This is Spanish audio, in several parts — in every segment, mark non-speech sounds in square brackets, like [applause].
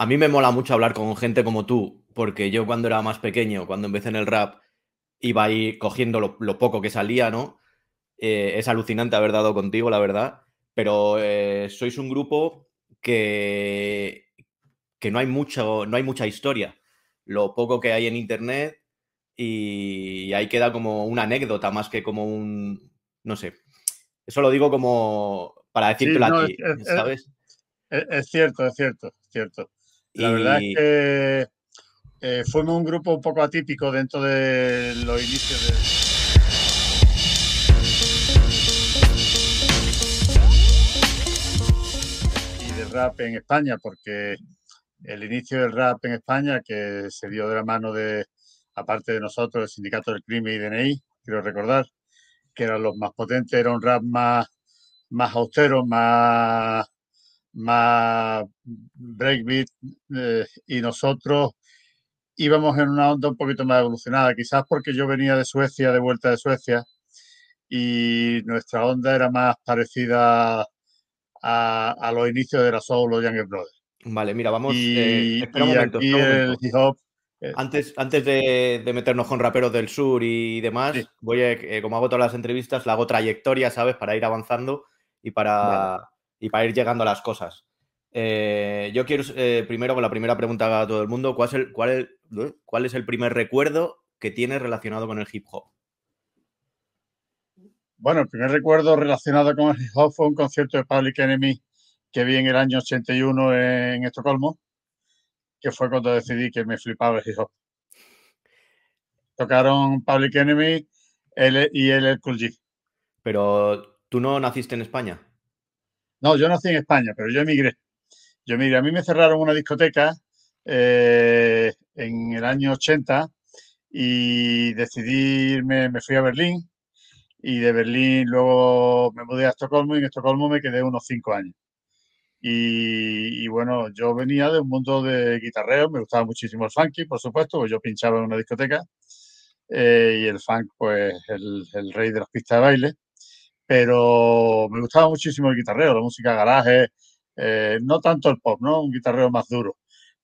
A mí me mola mucho hablar con gente como tú, porque yo cuando era más pequeño, cuando empecé en el rap, iba ahí cogiendo lo, poco que salía, ¿no? Eh, es alucinante haber dado contigo, la verdad, pero eh, sois un grupo que, que no, hay mucho, no hay mucha historia. Lo poco que hay en internet y ahí queda como una anécdota más que como un, no sé. Eso lo digo como para decirte a ti, ¿sabes? Es, cierto, es cierto, es cierto. La verdad es que eh, fuimos un grupo un poco atípico dentro de los inicios de... rap en España, porque el inicio del rap en España, que se dio de la mano de, aparte de nosotros, el Sindicato del Crimen y DNI, quiero recordar, que eran los más potentes, era un rap más, más austero, más, más breakbeat, eh, y nosotros íbamos en una onda un poquito más evolucionada, quizás porque yo venía de Suecia, de vuelta de Suecia, y nuestra onda era más parecida a, los inicios de la soul o Younger Brothers. Vale, mira, vamos. Y, espera un momento. el hip hop. Eh, antes, antes de, meternos con raperos del sur y demás, voy a, eh, como hago todas las entrevistas, le hago trayectoria, ¿sabes? Para ir avanzando y para, y para ir llegando a las cosas. Eh, yo quiero primero con la primera pregunta a todo el mundo: ¿cuál es el, cuál, ¿cuál es el primer recuerdo que tienes relacionado con el hip hop? Bueno, el primer recuerdo relacionado con el hip hop fue un concierto de Public Enemy que vi en el año 81 en Estocolmo, que fue cuando decidí que me flipaba el hip hop. Tocaron Public Enemy y el Cool G. Pero tú no naciste en España. No, yo nací en España, pero yo emigré. Yo emigré. A mí me cerraron una discoteca eh, en el año 80 y decidí me fui a Berlín y de Berlín luego me mudé a Estocolmo y en Estocolmo me quedé unos cinco años. Y, bueno, yo venía de un mundo de guitarreo, me gustaba muchísimo el funky, por supuesto, pues yo pinchaba en una discoteca eh, y el funk, pues el, el, rey de las pistas de baile, pero me gustaba muchísimo el guitarreo, la música garaje, eh, no tanto el pop, ¿no? Un guitarreo más duro.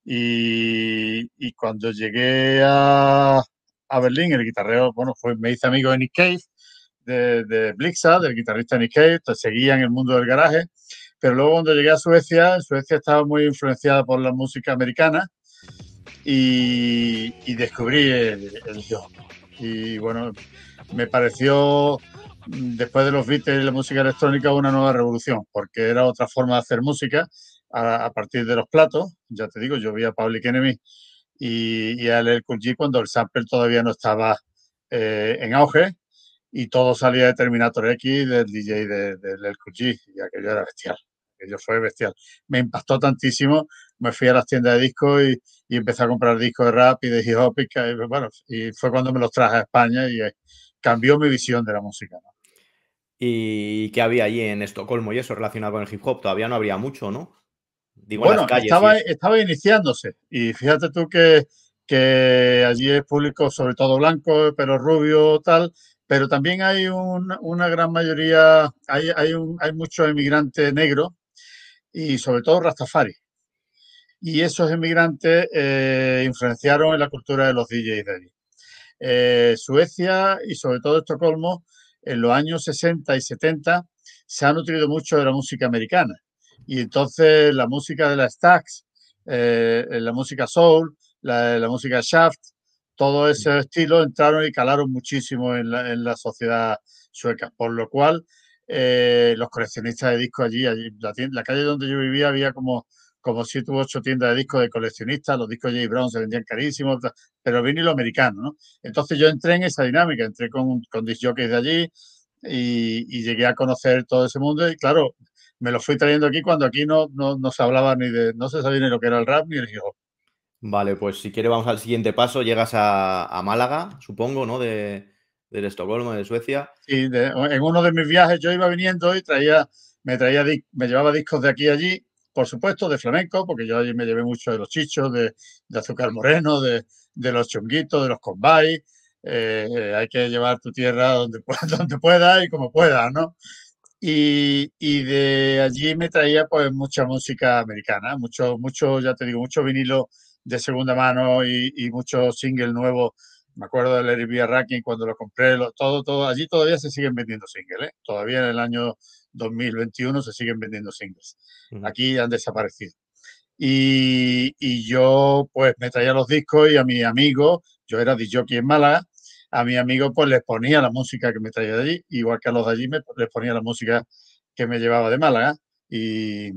Y, y cuando llegué a, a, Berlín, el guitarreo, bueno, fue, me hice amigo de Nick Cave, de, de Blixa, del guitarrista Nick Cave, seguía en el mundo del garaje pero luego cuando llegué a Suecia, Suecia estaba muy influenciada por la música americana y, descubrí el, el Y bueno, me pareció, después de los Beatles y la música electrónica, una nueva revolución, porque era otra forma de hacer música a, partir de los platos. Ya te digo, yo vi a Public Enemy y, y a El Cool cuando el sample todavía no estaba eh, en auge y todo salía de Terminator X del DJ de, de G y aquello era bestial yo fue bestial. Me impactó tantísimo, me fui a las tiendas de discos y, empecé a comprar discos de rap y de hip hop y, bueno, y fue cuando me los traje a España y eh, cambió mi visión de la música. ¿Y qué había allí en Estocolmo y eso relacionado con el hip hop? Todavía no habría mucho, ¿no? Digo, bueno, estaba, estaba iniciándose y fíjate tú que, que allí es público sobre todo blanco, pero rubio, tal, pero también hay una gran mayoría, hay, hay, un, hay muchos emigrantes negros y sobre todo Rastafari. Y esos emigrantes eh, influenciaron en la cultura de los DJs de allí. Eh, Suecia y sobre todo Estocolmo, en los años 60 y 70, se ha nutrido mucho de la música americana. Y entonces la música de la Stax, eh, la música soul, la, la música shaft, todo ese estilo entraron y calaron muchísimo en la, en la sociedad sueca. Por lo cual, eh, los coleccionistas de discos allí, allí la, la, calle donde yo vivía había como, como siete u ocho tiendas de discos de coleccionistas, los discos de J. Brown se vendían carísimos, pero vinilo americano, ¿no? Entonces yo entré en esa dinámica, entré con, con disc jockeys de allí y, llegué a conocer todo ese mundo y claro, me lo fui trayendo aquí cuando aquí no, no, no se hablaba ni de, no se sabía ni lo que era el rap ni el hip hop. Vale, pues si quieres vamos al siguiente paso, llegas a, a Málaga, supongo, ¿no? De, del Estocolmo, de Suecia. Sí, en uno de mis viajes yo iba viniendo y traía, me traía, me llevaba discos de aquí y allí, por supuesto, de flamenco, porque yo allí me llevé mucho de los chichos, de, azúcar moreno, de, los chunguitos, de los combay. Eh, hay que llevar tu tierra donde, [laughs] donde puedas y como puedas, ¿no? Y, de allí me traía pues mucha música americana, mucho, mucho, ya te digo, mucho vinilo de segunda mano y, y muchos singles nuevos. Me acuerdo del Larry. Racking cuando lo compré, todo, todo, allí todavía se siguen vendiendo singles, ¿eh? todavía en el año 2021 se siguen vendiendo singles. Aquí han desaparecido. Y, y, yo pues me traía los discos y a mi amigo, yo era DJ en Málaga, a mi amigo pues les ponía la música que me traía de allí, igual que a los de allí me, les ponía la música que me llevaba de Málaga. Y,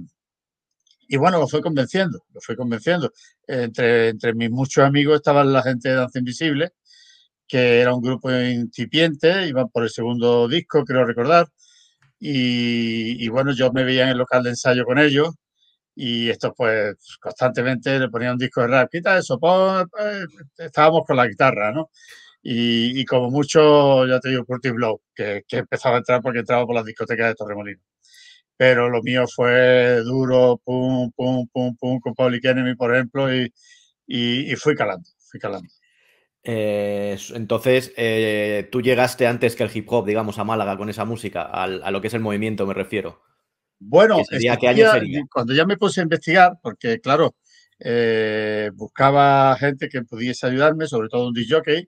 y bueno, lo fue convenciendo, lo fue convenciendo. Entre, entre mis muchos amigos estaban la gente de Danza Invisible, que era un grupo incipiente, iban por el segundo disco, creo recordar. Y, bueno, yo me veía en el local de ensayo con ellos y estos pues constantemente le ponían un disco de rap, quita eso, pues, estábamos con la guitarra, ¿no? Y, y, como mucho, ya te digo, Curtis Blow, que, que, empezaba a entrar porque entraba por las discotecas de Torremolinos. Pero lo mío fue duro, pum, pum, pum, pum, con Public Enemy, por ejemplo, y, y fui calando, fui calando. Eh, entonces, eh, tú llegaste antes que el hip hop, digamos, a Málaga con esa música, a, a lo que es el movimiento, me refiero. Bueno, cuando ya me puse a investigar, porque claro, eh, buscaba gente que pudiese ayudarme, sobre todo un DJ,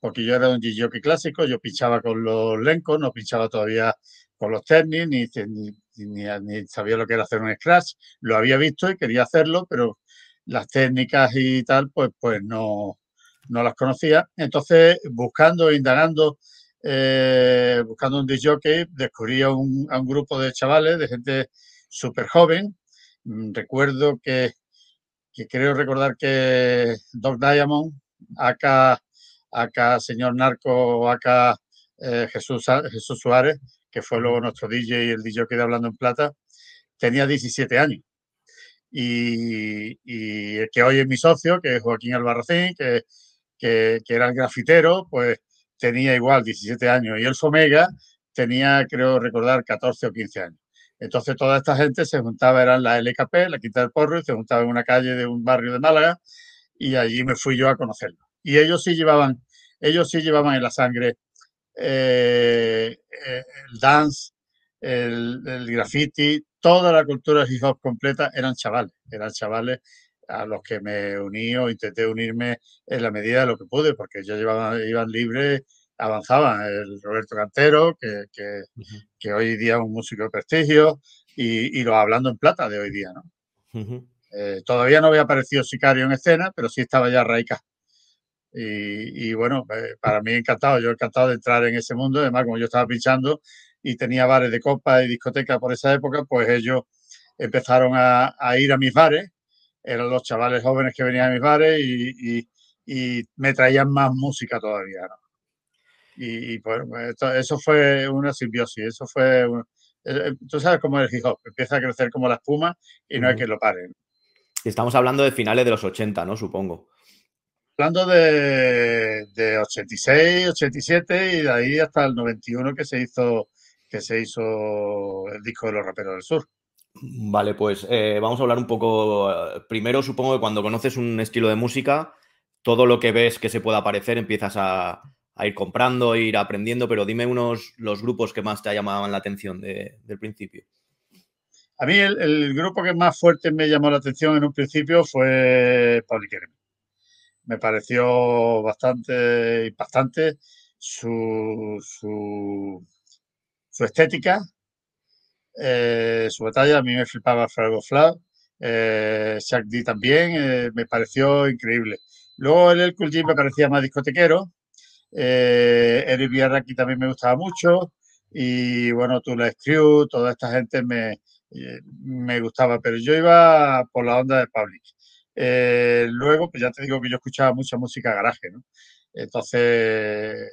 porque yo era un DJ clásico, yo pinchaba con los lencos, no pinchaba todavía con los tenis, ni, ni, sabía lo que era hacer un scratch. Lo había visto y quería hacerlo, pero las técnicas y tal, pues, pues no, no las conocía. Entonces, buscando, indagando eh, buscando un DJ, descubrí a un, grupo de chavales, de gente súper joven. Mm, recuerdo que, creo recordar que Doc Diamond, acá, acá señor Narco, acá eh, Jesús, Jesús Suárez, que fue luego nuestro DJ y el DJ que Hablando en Plata, tenía 17 años. Y, y, que hoy es mi socio, que es Joaquín Albarracín, que, que, era el grafitero, pues tenía igual 17 años y el Fomega tenía, creo recordar, 14 o 15 años. Entonces toda esta gente se juntaba, eran la LKP, la Quinta del Porro, y se juntaba en una calle de un barrio de Málaga y allí me fui yo a conocerlo. Y ellos sí llevaban, ellos sí llevaban en la sangre eh, eh, el dance, el, el, graffiti, toda la cultura hip hop completa eran chavales, eran chavales a los que me uní o intenté unirme en la medida de lo que pude, porque ellos llevaban, iban libres, avanzaban. El Roberto Cantero, que, que, que, hoy día es un músico de prestigio, y, y los Hablando en Plata de hoy día, ¿no? eh, todavía no había aparecido Sicario en escena, pero sí estaba ya Raika. Y, y, bueno, eh, para mí encantado, yo encantado de entrar en ese mundo, además como yo estaba pinchando y tenía bares de copa y discotecas por esa época, pues ellos empezaron a, a ir a mis bares eran los chavales jóvenes que venían a mis bares y, me traían más música todavía. Y, pues eso fue una simbiosis, eso fue... Eh, eh, tú sabes cómo es el hip hop, empieza a crecer como la espuma y no hay que lo paren. Estamos hablando de finales de los 80, ¿no? Supongo. Hablando de, de 86, 87 y de ahí hasta el 91 que se hizo que se hizo el disco de los raperos del sur. Vale, pues eh, vamos a hablar un poco. Eh, primero, supongo que cuando conoces un estilo de música, todo lo que ves que se pueda parecer empiezas a, ir comprando, a ir aprendiendo, pero dime unos los grupos que más te llamaban la atención del principio. A mí el, grupo que más fuerte me llamó la atención en un principio fue Public Enemy. Me pareció bastante impactante su, su, su estética, eh, su batalla. A mí me flipaba Frago Flav. Eh, Shaq D también, eh, me pareció increíble. Luego el G me parecía más discotequero. Eh, Eric Villarraqui también me gustaba mucho. Y bueno, Tula Crew, toda esta gente me, eh, me gustaba, pero yo iba por la onda de Public. Luego, pues ya te digo que yo escuchaba mucha música garaje, ¿no? Entonces,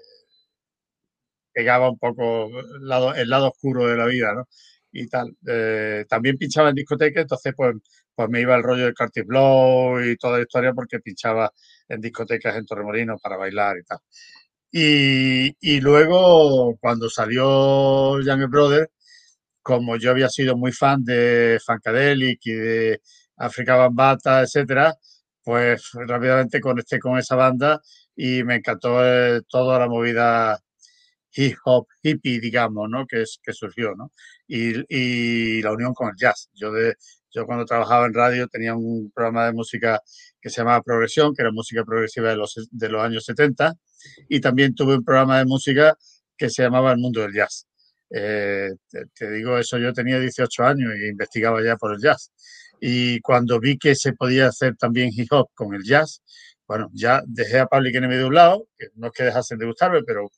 pegaba un poco el lado, el lado oscuro de la vida, ¿no? Y tal. Eh, también pinchaba en discoteca, entonces pues, pues me iba el rollo de Carty Blow y toda la historia porque pinchaba en discotecas en Torremolinos para bailar y tal. Y, y luego, cuando salió Young Brother, como yo había sido muy fan de Funkadelic y de Africa Bambata, etcétera, pues rápidamente conecté con esa banda y me encantó eh, toda la movida hip hop hippie, digamos, ¿no? Que, es, que surgió, ¿no? Y, y la unión con el jazz. Yo, de, yo cuando trabajaba en radio tenía un programa de música que se llamaba Progresión, que era música progresiva de los, de los años 70, y también tuve un programa de música que se llamaba El Mundo del Jazz. Eh, te, digo eso, yo tenía 18 años y investigaba ya por el jazz. Y cuando vi que se podía hacer también hip hop con el jazz, bueno, ya dejé a Public Enemy de un lado, que no es que dejasen de gustarme, pero,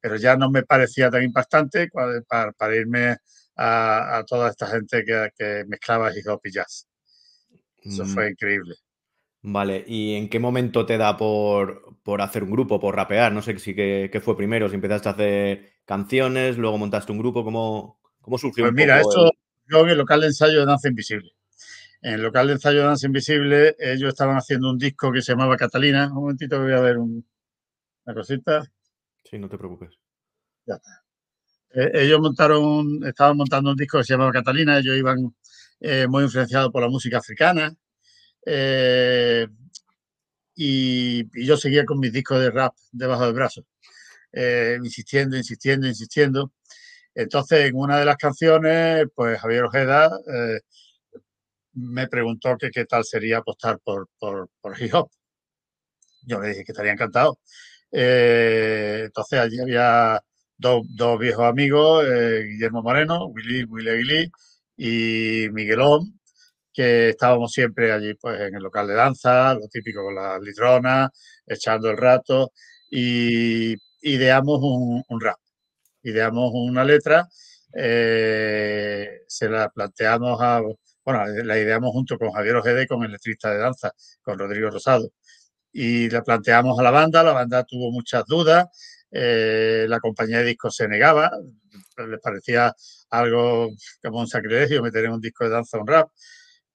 pero ya no me parecía tan impactante para, para irme a, toda esta gente que, que, mezclaba hip hop y jazz. Eso mm. fue increíble. Vale, ¿y en qué momento te da por, por hacer un grupo, por rapear? No sé si qué, fue primero, si empezaste a hacer canciones, luego montaste un grupo, ¿cómo, cómo surgió? Pues mira, esto yo en el local de ensayo de Danza Invisible. En el local de ensayo de Danza Invisible ellos estaban haciendo un disco que se llamaba Catalina. Un momentito voy a ver una cosita. Sí, no te preocupes. Ya está. Eh, ellos montaron, estaban montando un disco que se llamaba Catalina, ellos iban eh, muy influenciados por la música africana. Eh, y, yo seguía con mis discos de rap debajo del brazo, insistiendo, insistiendo, insistiendo. Entonces, en una de las canciones, pues Javier Ojeda me preguntó que qué tal sería apostar por, por, por hip hop. Yo le dije que estaría encantado. entonces, allí había dos, viejos amigos, eh, Guillermo Moreno, Willy, Willy Aguilí y Miguelón, que estábamos siempre allí pues en el local de danza, lo típico con las litronas, echando el rato y ideamos un, rap, ideamos una letra, eh, se la planteamos a, bueno, la ideamos junto con Javier Ojede, con el letrista de danza, con Rodrigo Rosado. Y la planteamos a la banda, la banda tuvo muchas dudas, eh, la compañía de discos se negaba, les parecía algo como un sacrilegio meter en un disco de danza un rap,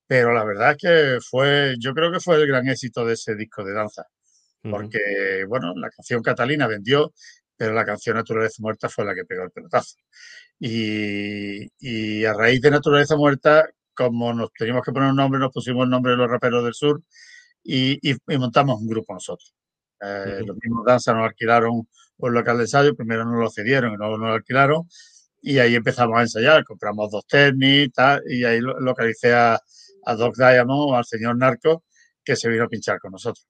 pero la verdad es que fue, yo creo que fue el gran éxito de ese disco de danza, porque, bueno, la canción Catalina vendió, pero la canción Naturaleza Muerta fue la que pegó el pelotazo. Y, y a raíz de Naturaleza Muerta, como nos teníamos que poner un nombre, nos pusimos el nombre de los raperos del sur y, y, montamos un grupo nosotros. Eh, los mismos danza nos alquilaron un local de ensayo, primero nos lo cedieron y luego nos lo alquilaron y ahí empezamos a ensayar, compramos dos técnicas y ahí localicé a, Doc Diamond, al señor Narco, que se vino a pinchar con nosotros.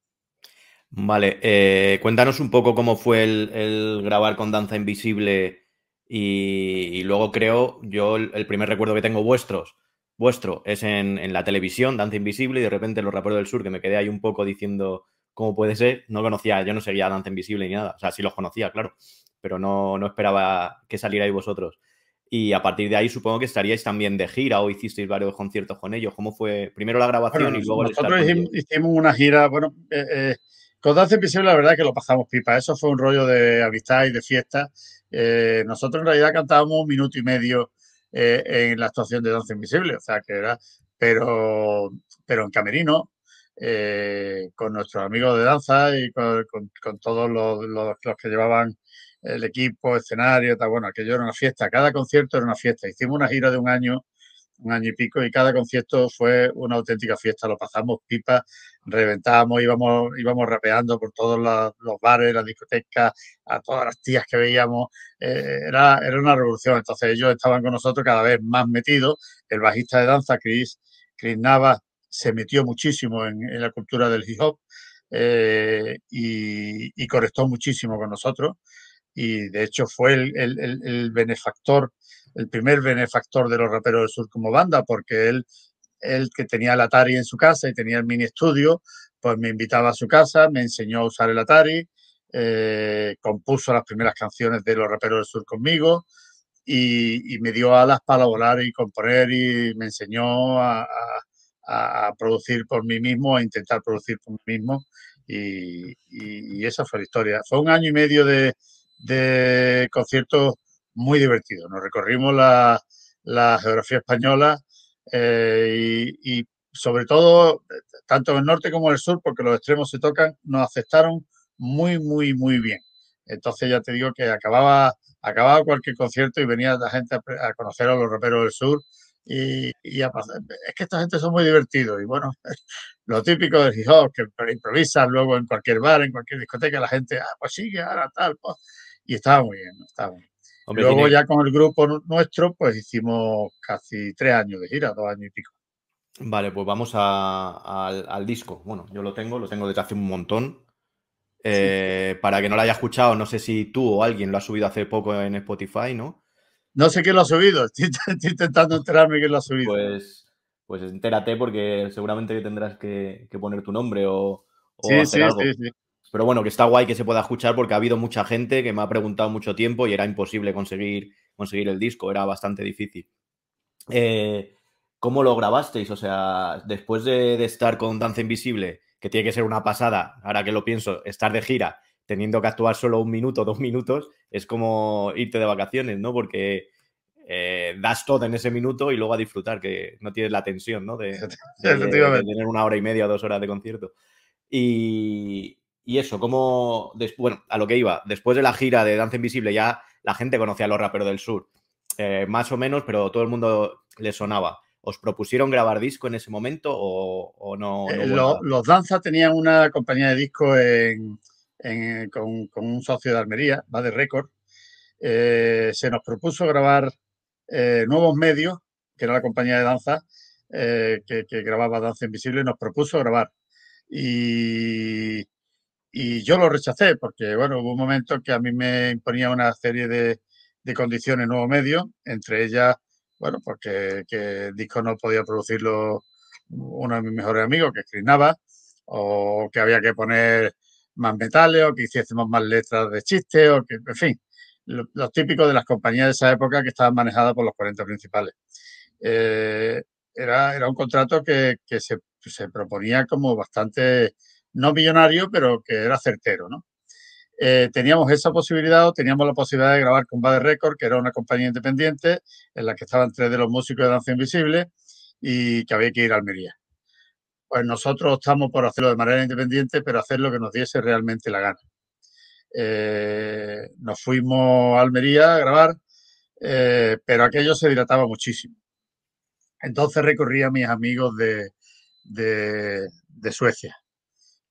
Vale, eh, cuéntanos un poco cómo fue el, grabar con Danza Invisible y, luego creo, yo el, primer recuerdo que tengo vuestros, vuestro es en, en, la televisión, Danza Invisible, y de repente los raperos del sur, que me quedé ahí un poco diciendo, ¿Cómo puede ser, no conocía, yo no seguía Danza Invisible ni nada, o sea, sí los conocía, claro, pero no, no esperaba que salierais vosotros. Y a partir de ahí supongo que estaríais también de gira o hicisteis varios conciertos con ellos. ¿Cómo fue primero la grabación y luego Nosotros hicimos, una gira, bueno, eh, eh, con Danza Invisible la verdad que lo pasamos pipa. Eso fue un rollo de amistad y de fiesta. Eh, nosotros en realidad cantábamos un minuto y medio en la actuación de Danza Invisible, o sea que era, pero, pero en camerino, eh, con nuestros amigos de danza y con, todos los, los, que llevaban el equipo, escenario, tal. bueno, aquello era una fiesta, cada concierto era una fiesta. Hicimos una gira de un año, un año y pico, y cada concierto fue una auténtica fiesta. Lo pasamos pipa, reventábamos, íbamos, íbamos rapeando por todos los, bares, las discotecas, a todas las tías que veíamos. Eh, era, era una revolución. Entonces ellos estaban con nosotros cada vez más metidos. El bajista de danza, Chris, Chris Navas, se metió muchísimo en, la cultura del hip hop eh, y, conectó muchísimo con nosotros. Y de hecho fue el, benefactor, el primer benefactor de los raperos del sur como banda, porque él, él que tenía el Atari en su casa y tenía el mini estudio, pues me invitaba a su casa, me enseñó a usar el Atari, eh, compuso las primeras canciones de los raperos del sur conmigo. Y, me dio alas para volar y componer y me enseñó a, producir por mí mismo, a intentar producir por mí mismo. Y, esa fue la historia. Fue un año y medio de, conciertos muy divertidos. Nos recorrimos la, geografía española eh, y, sobre todo, tanto en el norte como en el sur, porque los extremos se tocan, nos aceptaron muy, muy, muy bien. Entonces ya te digo que acababa, acababa cualquier concierto y venía la gente a, a conocer a los raperos del sur y, es que esta gente son muy divertidos y bueno, [laughs] lo típico hip hop, que improvisan luego en cualquier bar, en cualquier discoteca, la gente, ah, pues sigue, ahora tal, pues. y estaba muy bien, estaba Luego ya con el grupo nuestro, pues hicimos casi tres años de gira, dos años y pico. Vale, pues vamos al, disco. Bueno, yo lo tengo, lo tengo desde hace un montón. Eh, para que no lo haya escuchado, no sé si tú o alguien lo ha subido hace poco en Spotify, ¿no? No sé quién lo ha subido, [laughs] estoy, intentando enterarme quién lo ha subido. Pues, pues entérate porque seguramente tendrás que, poner tu nombre o, hacer algo. Pero bueno, que está guay que se pueda escuchar porque ha habido mucha gente que me ha preguntado mucho tiempo y era imposible conseguir, conseguir el disco, era bastante difícil. Eh, ¿Cómo lo grabasteis? O sea, después de, estar con Danza Invisible, que tiene que ser una pasada, ahora que lo pienso, estar de gira teniendo que actuar solo un minuto, dos minutos, es como irte de vacaciones, ¿no? Porque eh, das todo en ese minuto y luego a disfrutar, que no tienes la tensión, ¿no? De, tener una hora y media o dos horas de concierto. Y, eso, como, bueno, a lo que iba, después de la gira de Danza Invisible ya la gente conocía a los raperos del sur, eh, más o menos, pero todo el mundo le sonaba. ¿Os propusieron grabar disco en ese momento o, no? Eh, los Danza tenían una compañía de disco con, un socio de Almería, va de récord. Eh, se nos propuso grabar eh, Nuevos Medios, que era la compañía de danza que, grababa Danza Invisible, nos propuso grabar. Y, yo lo rechacé porque, bueno, hubo un momento que a mí me imponía una serie de, condiciones Nuevos Medios, entre ellas bueno, porque que el disco no podía producirlo uno de mis mejores amigos, que es o que había que poner más metales, o que hiciésemos más letras de chiste, o que, en fin, los típicos de las compañías de esa época que estaban manejadas por los 40 principales. Eh, era, era un contrato que, se, se, proponía como bastante, no millonario, pero que era certero, ¿no? Eh, teníamos esa posibilidad o teníamos la posibilidad de grabar con Bad Record, que era una compañía independiente en la que estaban tres de los músicos de Danza Invisible y que había que ir a Almería. Pues nosotros optamos por hacerlo de manera independiente, pero hacer lo que nos diese realmente la gana. Eh, nos fuimos a Almería a grabar, eh, pero aquello se dilataba muchísimo. Entonces recorrí a mis amigos de, de, de Suecia.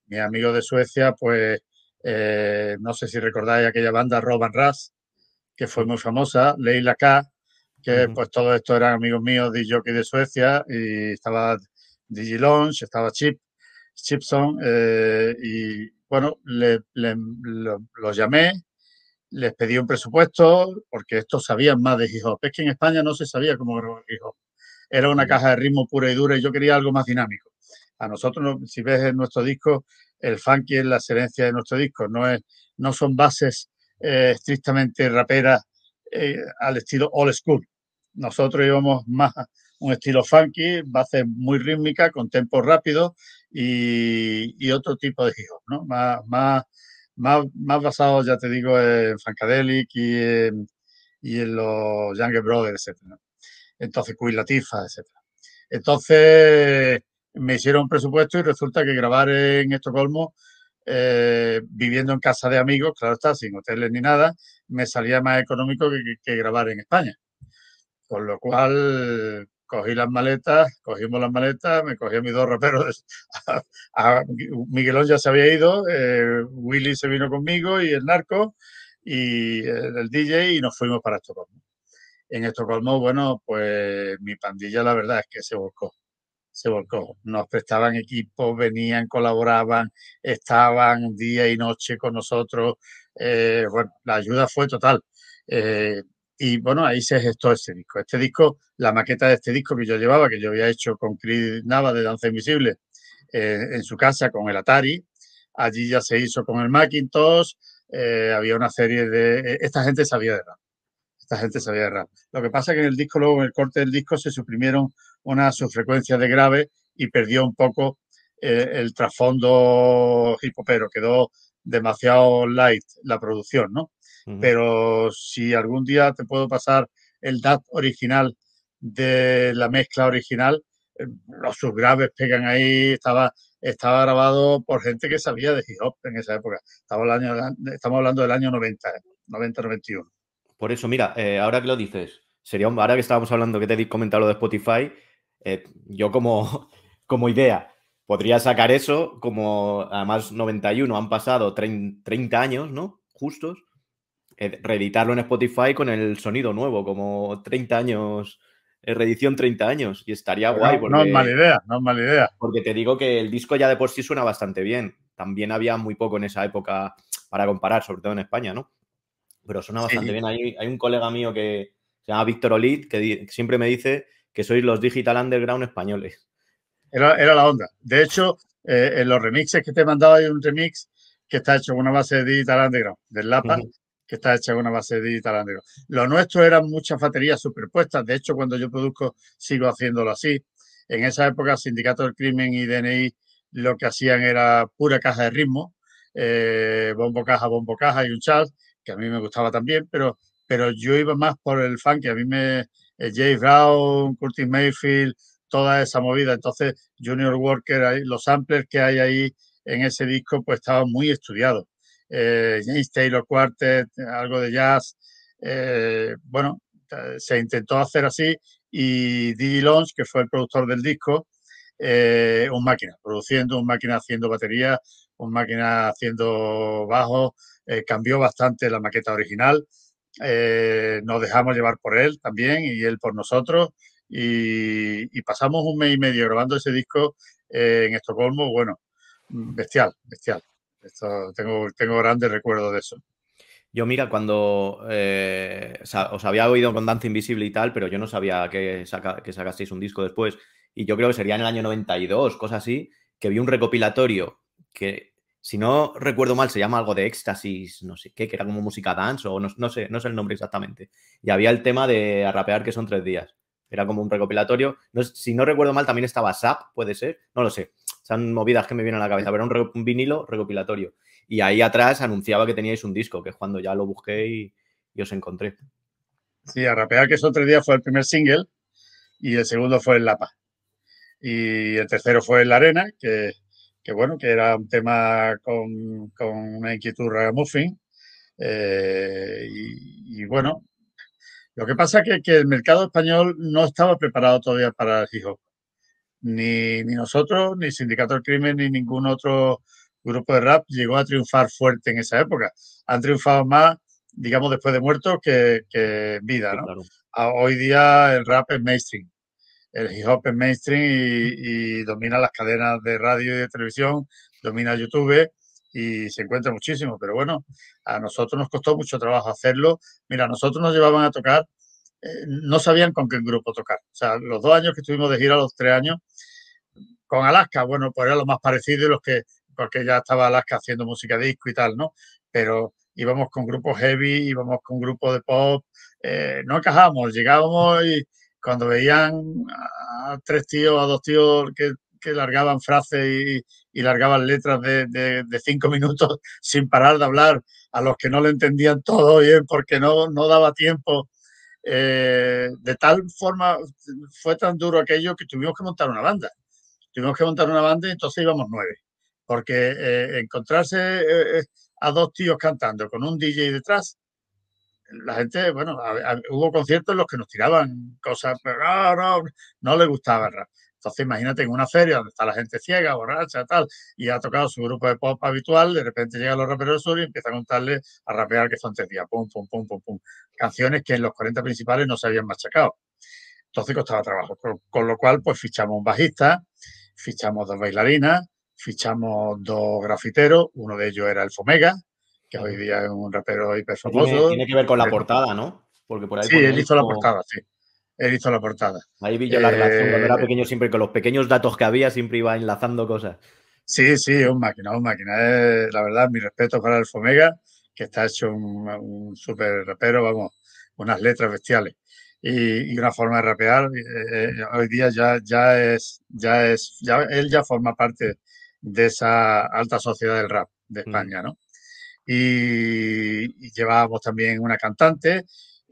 Mis amigos de Suecia, pues eh, no sé si recordáis aquella banda Roban Ras, que fue muy famosa, Leila K, que pues todos estos eran amigos míos de jockey de Suecia, y estaba Digilonge, estaba Chip, Chipson, eh, y bueno, los llamé, les pedí un presupuesto, porque estos sabían más de hip hop. Es que en España no se sabía cómo grabar hip hop. Era una caja de ritmo pura y dura y yo quería algo más dinámico. A nosotros, si ves en nuestro disco, el funky es la excelencia de nuestro disco, no, es, no son bases eh, estrictamente raperas eh, al estilo old school. Nosotros íbamos más un estilo funky, bases muy rítmicas, con tempos rápidos y, otro tipo de hip ¿no? Más, más, más, más basado, ya te digo, en Funkadelic y en, y en los Younger Brothers, etc. Entonces, Queen Latifah, etc. Entonces, me hicieron un presupuesto y resulta que grabar en Estocolmo, eh, viviendo en casa de amigos, claro está, sin hoteles ni nada, me salía más económico que, grabar en España. Con lo cual cogí las maletas, cogimos las maletas, me cogí a mis dos raperos. [laughs] Miguelón ya se había ido, eh, Willy se vino conmigo y el narco y el, el DJ y nos fuimos para Estocolmo. En Estocolmo, bueno, pues mi pandilla la verdad es que se volcó se volcó. Nos prestaban equipos, venían, colaboraban, estaban día y noche con nosotros. Eh, bueno, la ayuda fue total. Eh, y bueno, ahí se gestó este disco. Este disco, la maqueta de este disco que yo llevaba, que yo había hecho con Chris Nava de Danza Invisible eh, en su casa con el Atari. Allí ya se hizo con el Macintosh. había una serie de. Esta gente sabía de rap. Esta gente sabía de rap. Lo que pasa es que en el disco, luego en el corte del disco, se suprimieron una subfrecuencia de grave y perdió un poco eh, el trasfondo hipopero, quedó demasiado light la producción, ¿no? Pero si algún día te puedo pasar el DAT original de la mezcla original, eh, los subgraves pegan ahí, estaba, estaba grabado por gente que sabía de hip hop en esa época. Estamos, estamos hablando del año 90, 90-91. Por eso, mira, eh, ahora que lo dices, sería ahora que estábamos hablando que te he comentado lo de Spotify, eh, yo como, [laughs] como idea podría sacar eso, como además 91 han pasado 30 años, ¿no? Justos. Eh, reeditarlo en Spotify con el sonido nuevo, como 30 años, eh, reedición 30 años, y estaría guay. no es mala idea, no es mala idea. Porque te digo que el disco ya de por sí suena bastante bien. También había muy poco en esa época para comparar, sobre todo en España, ¿no? Pero suena bastante bien. Hay, hay, un colega mío que se llama Víctor Olid, que siempre me dice que sois los Digital Underground españoles. Era, era la onda. De hecho, eh, en los remixes que te he mandado hay un remix que está hecho con una base de Digital Underground, del Lapa, que está hecha con una base de Underground. Lo nuestro eran muchas baterías superpuestas. De hecho, cuando yo produzco, sigo haciéndolo así. En esa época, Sindicato del Crimen y DNI lo que hacían era pura caja de ritmo, eh, bombo caja, bombo caja y un chat, que a mí me gustaba también, pero, pero yo iba más por el funk, que a mí me, eh, Jay Brown, Curtis Mayfield, toda esa movida. Entonces, Junior Walker, los samplers que hay ahí en ese disco, pues estaban muy estudiados. Eh, James Taylor Quartet, algo de jazz. Eh, bueno, se intentó hacer así y Didi Launch, que fue el productor del disco, eh, un máquina, produciendo, un máquina haciendo batería, un máquina haciendo bajo, cambió bastante la maqueta original. nos dejamos llevar por él también y él por nosotros y, pasamos un mes y medio grabando ese disco eh, en Estocolmo, bueno, bestial, bestial. Esto, tengo, tengo grandes recuerdos de eso. Yo, mira, cuando eh, os había oído con Danza Invisible y tal, pero yo no sabía que, que sacasteis un disco después. Y yo creo que sería en el año 92, cosa así, que vi un recopilatorio que, si no recuerdo mal, se llama algo de éxtasis, no sé qué, que era como música dance o no, no sé, no sé el nombre exactamente. Y había el tema de rapear que son tres días. Era como un recopilatorio. si no recuerdo mal, también estaba SAP, puede ser. No lo sé. Son movidas que me vienen a la cabeza, pero un, vinilo recopilatorio. Y ahí atrás anunciaba que teníais un disco, que es cuando ya lo busqué y, os encontré. Sí, a rapear que son tres días fue el primer single y el segundo fue el Lapa. Y el tercero fue La Arena, que, bueno, que era un tema con, una inquietud ragamuffin. Eh, y, bueno, lo que pasa es que, el mercado español no estaba preparado todavía para el hip hop. Ni, nosotros, ni Sindicato del Crimen, ni ningún otro grupo de rap llegó a triunfar fuerte en esa época. Han triunfado más, digamos, después de muertos que, que vida, ¿no? Hoy día el rap es mainstream. El hip hop es mainstream y, y domina las cadenas de radio y de televisión, domina YouTube y se encuentra muchísimo, pero bueno, a nosotros nos costó mucho trabajo hacerlo. Mira, nosotros nos llevaban a tocar, eh, no sabían con qué grupo tocar. O sea, los dos años que estuvimos de gira, los tres años, con Alaska, bueno, pues era lo más parecido y los que, porque ya estaba Alaska haciendo música disco y tal, ¿no? Pero íbamos con grupos heavy, íbamos con grupos de pop, eh, no encajamos, llegábamos y cuando veían a tres tíos, a dos tíos que que largaban frases y, largaban letras de, cinco minutos [laughs] sin parar de hablar, a los que no le entendían todo bien porque no, no daba tiempo. Eh, de tal forma fue tan duro aquello que tuvimos que montar una banda. Tuvimos que montar una banda y entonces íbamos nueve. Porque eh, encontrarse eh, a dos tíos cantando con un DJ detrás, la gente, bueno, hubo conciertos en los que nos tiraban cosas, pero no, no, no le gustaba el rap. Entonces, imagínate en una feria donde está la gente ciega, borracha, tal, y ha tocado su grupo de pop habitual, de repente llegan los raperos del sur y empiezan a contarle a rapear que son tres días, pum, pum, pum, pum, pum. Canciones que en los 40 principales no se habían machacado. Entonces costaba trabajo. Con, lo cual, pues fichamos un bajista, fichamos dos bailarinas, fichamos dos grafiteros, uno de ellos era el Fomega, que hoy día es un rapero hiper famoso. Tiene, que ver con la portada, ¿no? Porque por ahí sí, él hizo la portada, sí he visto la portada. Ahí vi yo la relación. Cuando era eh, pequeño, siempre con los pequeños datos que había, siempre iba enlazando cosas. Sí, sí, un máquina, un máquina. la verdad, mi respeto para el Fomega, que está hecho un, un súper rapero, vamos, unas letras bestiales. Y, una forma de rapear, eh, eh, hoy día ya, ya es, ya es, ya, él ya forma parte de esa alta sociedad del rap de mm. España, ¿no? Y, y llevábamos también una cantante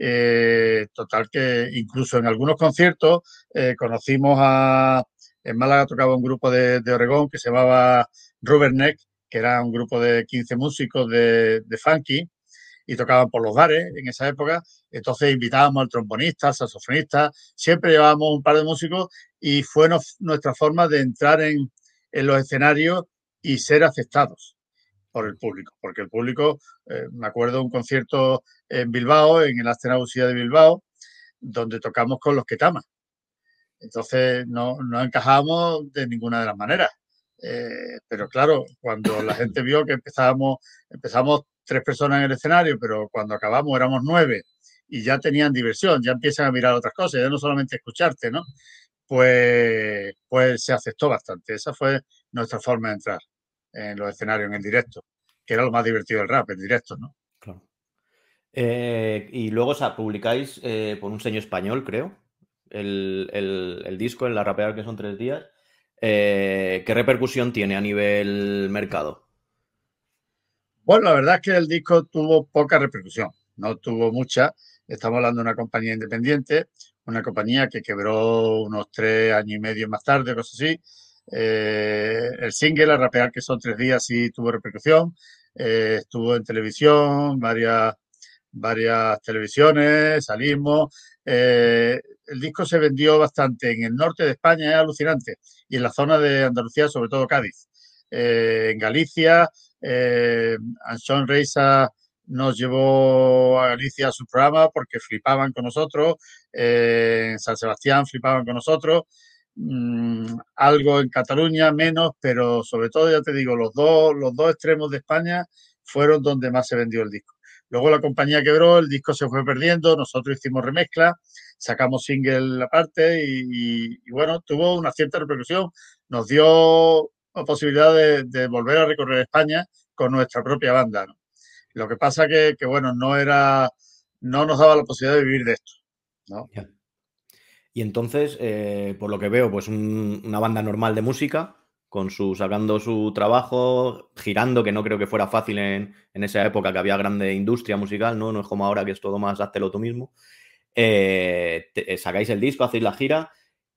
eh, total que incluso en algunos conciertos eh, conocimos a... En Málaga tocaba un grupo de, de Oregón que se llamaba Neck, que era un grupo de 15 músicos de, de funky y tocaban por los bares en esa época. Entonces invitábamos al trombonista, al saxofonista, siempre llevábamos un par de músicos y fue nuestra forma de entrar en, los escenarios y ser aceptados. por el público, porque el público, eh, me acuerdo un concierto en Bilbao, en el Astenausía de Bilbao, donde tocamos con los Ketama. Entonces no, no encajamos de ninguna de las maneras. Eh, pero claro, cuando la gente vio que empezábamos, empezamos tres personas en el escenario, pero cuando acabamos éramos nueve y ya tenían diversión, ya empiezan a mirar otras cosas, ya no solamente escucharte, ¿no? Pues, pues se aceptó bastante. Esa fue nuestra forma de entrar en los escenarios, en el directo, que era lo más divertido del rap, el directo, ¿no? Claro. Eh, y luego o sea, publicáis eh, por un sello español, creo, el, el, disco en la rapear que son tres días. Eh, ¿Qué repercusión tiene a nivel mercado? Bueno, la verdad es que el disco tuvo poca repercusión, no tuvo mucha. Estamos hablando de una compañía independiente, una compañía que quebró unos tres años y medio más tarde, cosas así. Eh, el single, a rapear que son tres días, sí tuvo repercusión. Eh, estuvo en televisión, varias, varias televisiones, salimos. Eh, el disco se vendió bastante en el norte de España, es alucinante, y en la zona de Andalucía, sobre todo Cádiz. en Galicia, Anson Reisa nos llevó a Galicia a su programa porque flipaban con nosotros, en San Sebastián flipaban con nosotros. Mm, algo en Cataluña, menos, pero sobre todo, ya te digo, los dos, los dos extremos de España fueron donde más se vendió el disco. Luego la compañía quebró, el disco se fue perdiendo, nosotros hicimos remezcla, sacamos single aparte y, y bueno, tuvo una cierta repercusión. Nos dio posibilidad de, volver a recorrer España con nuestra propia banda. Lo que pasa que, que, bueno, no era, no nos daba la posibilidad de vivir de esto. ¿no? Y entonces, eh, por lo que veo, pues una banda normal de música, con su sacando su trabajo, girando, que no creo que fuera fácil en, esa época que había grande industria musical, ¿no? No es como ahora que es todo más háztelo tú mismo. Eh, eh, sacáis el disco, hacéis la gira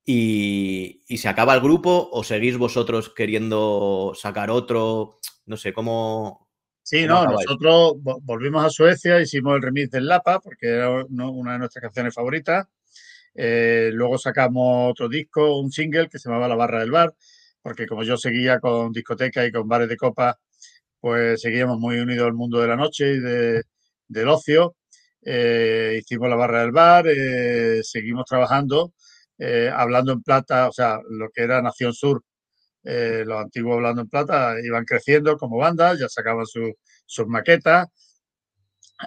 y, se acaba el grupo o seguís vosotros queriendo sacar otro, no sé, ¿cómo, Sí, no, nosotros volvimos a Suecia, hicimos el remix del Lapa, porque era una de nuestras canciones favoritas. Eh, luego sacamos otro disco, un single que se llamaba La Barra del Bar, porque como yo seguía con discoteca y con bares de copa, pues seguíamos muy unidos al mundo de la noche y del ocio. Eh, hicimos La Barra del Bar, eh, seguimos trabajando, hablando en plata, o sea, lo que era Nación Sur, los antiguos hablando en plata, iban creciendo como banda, ya sacaban sus maquetas.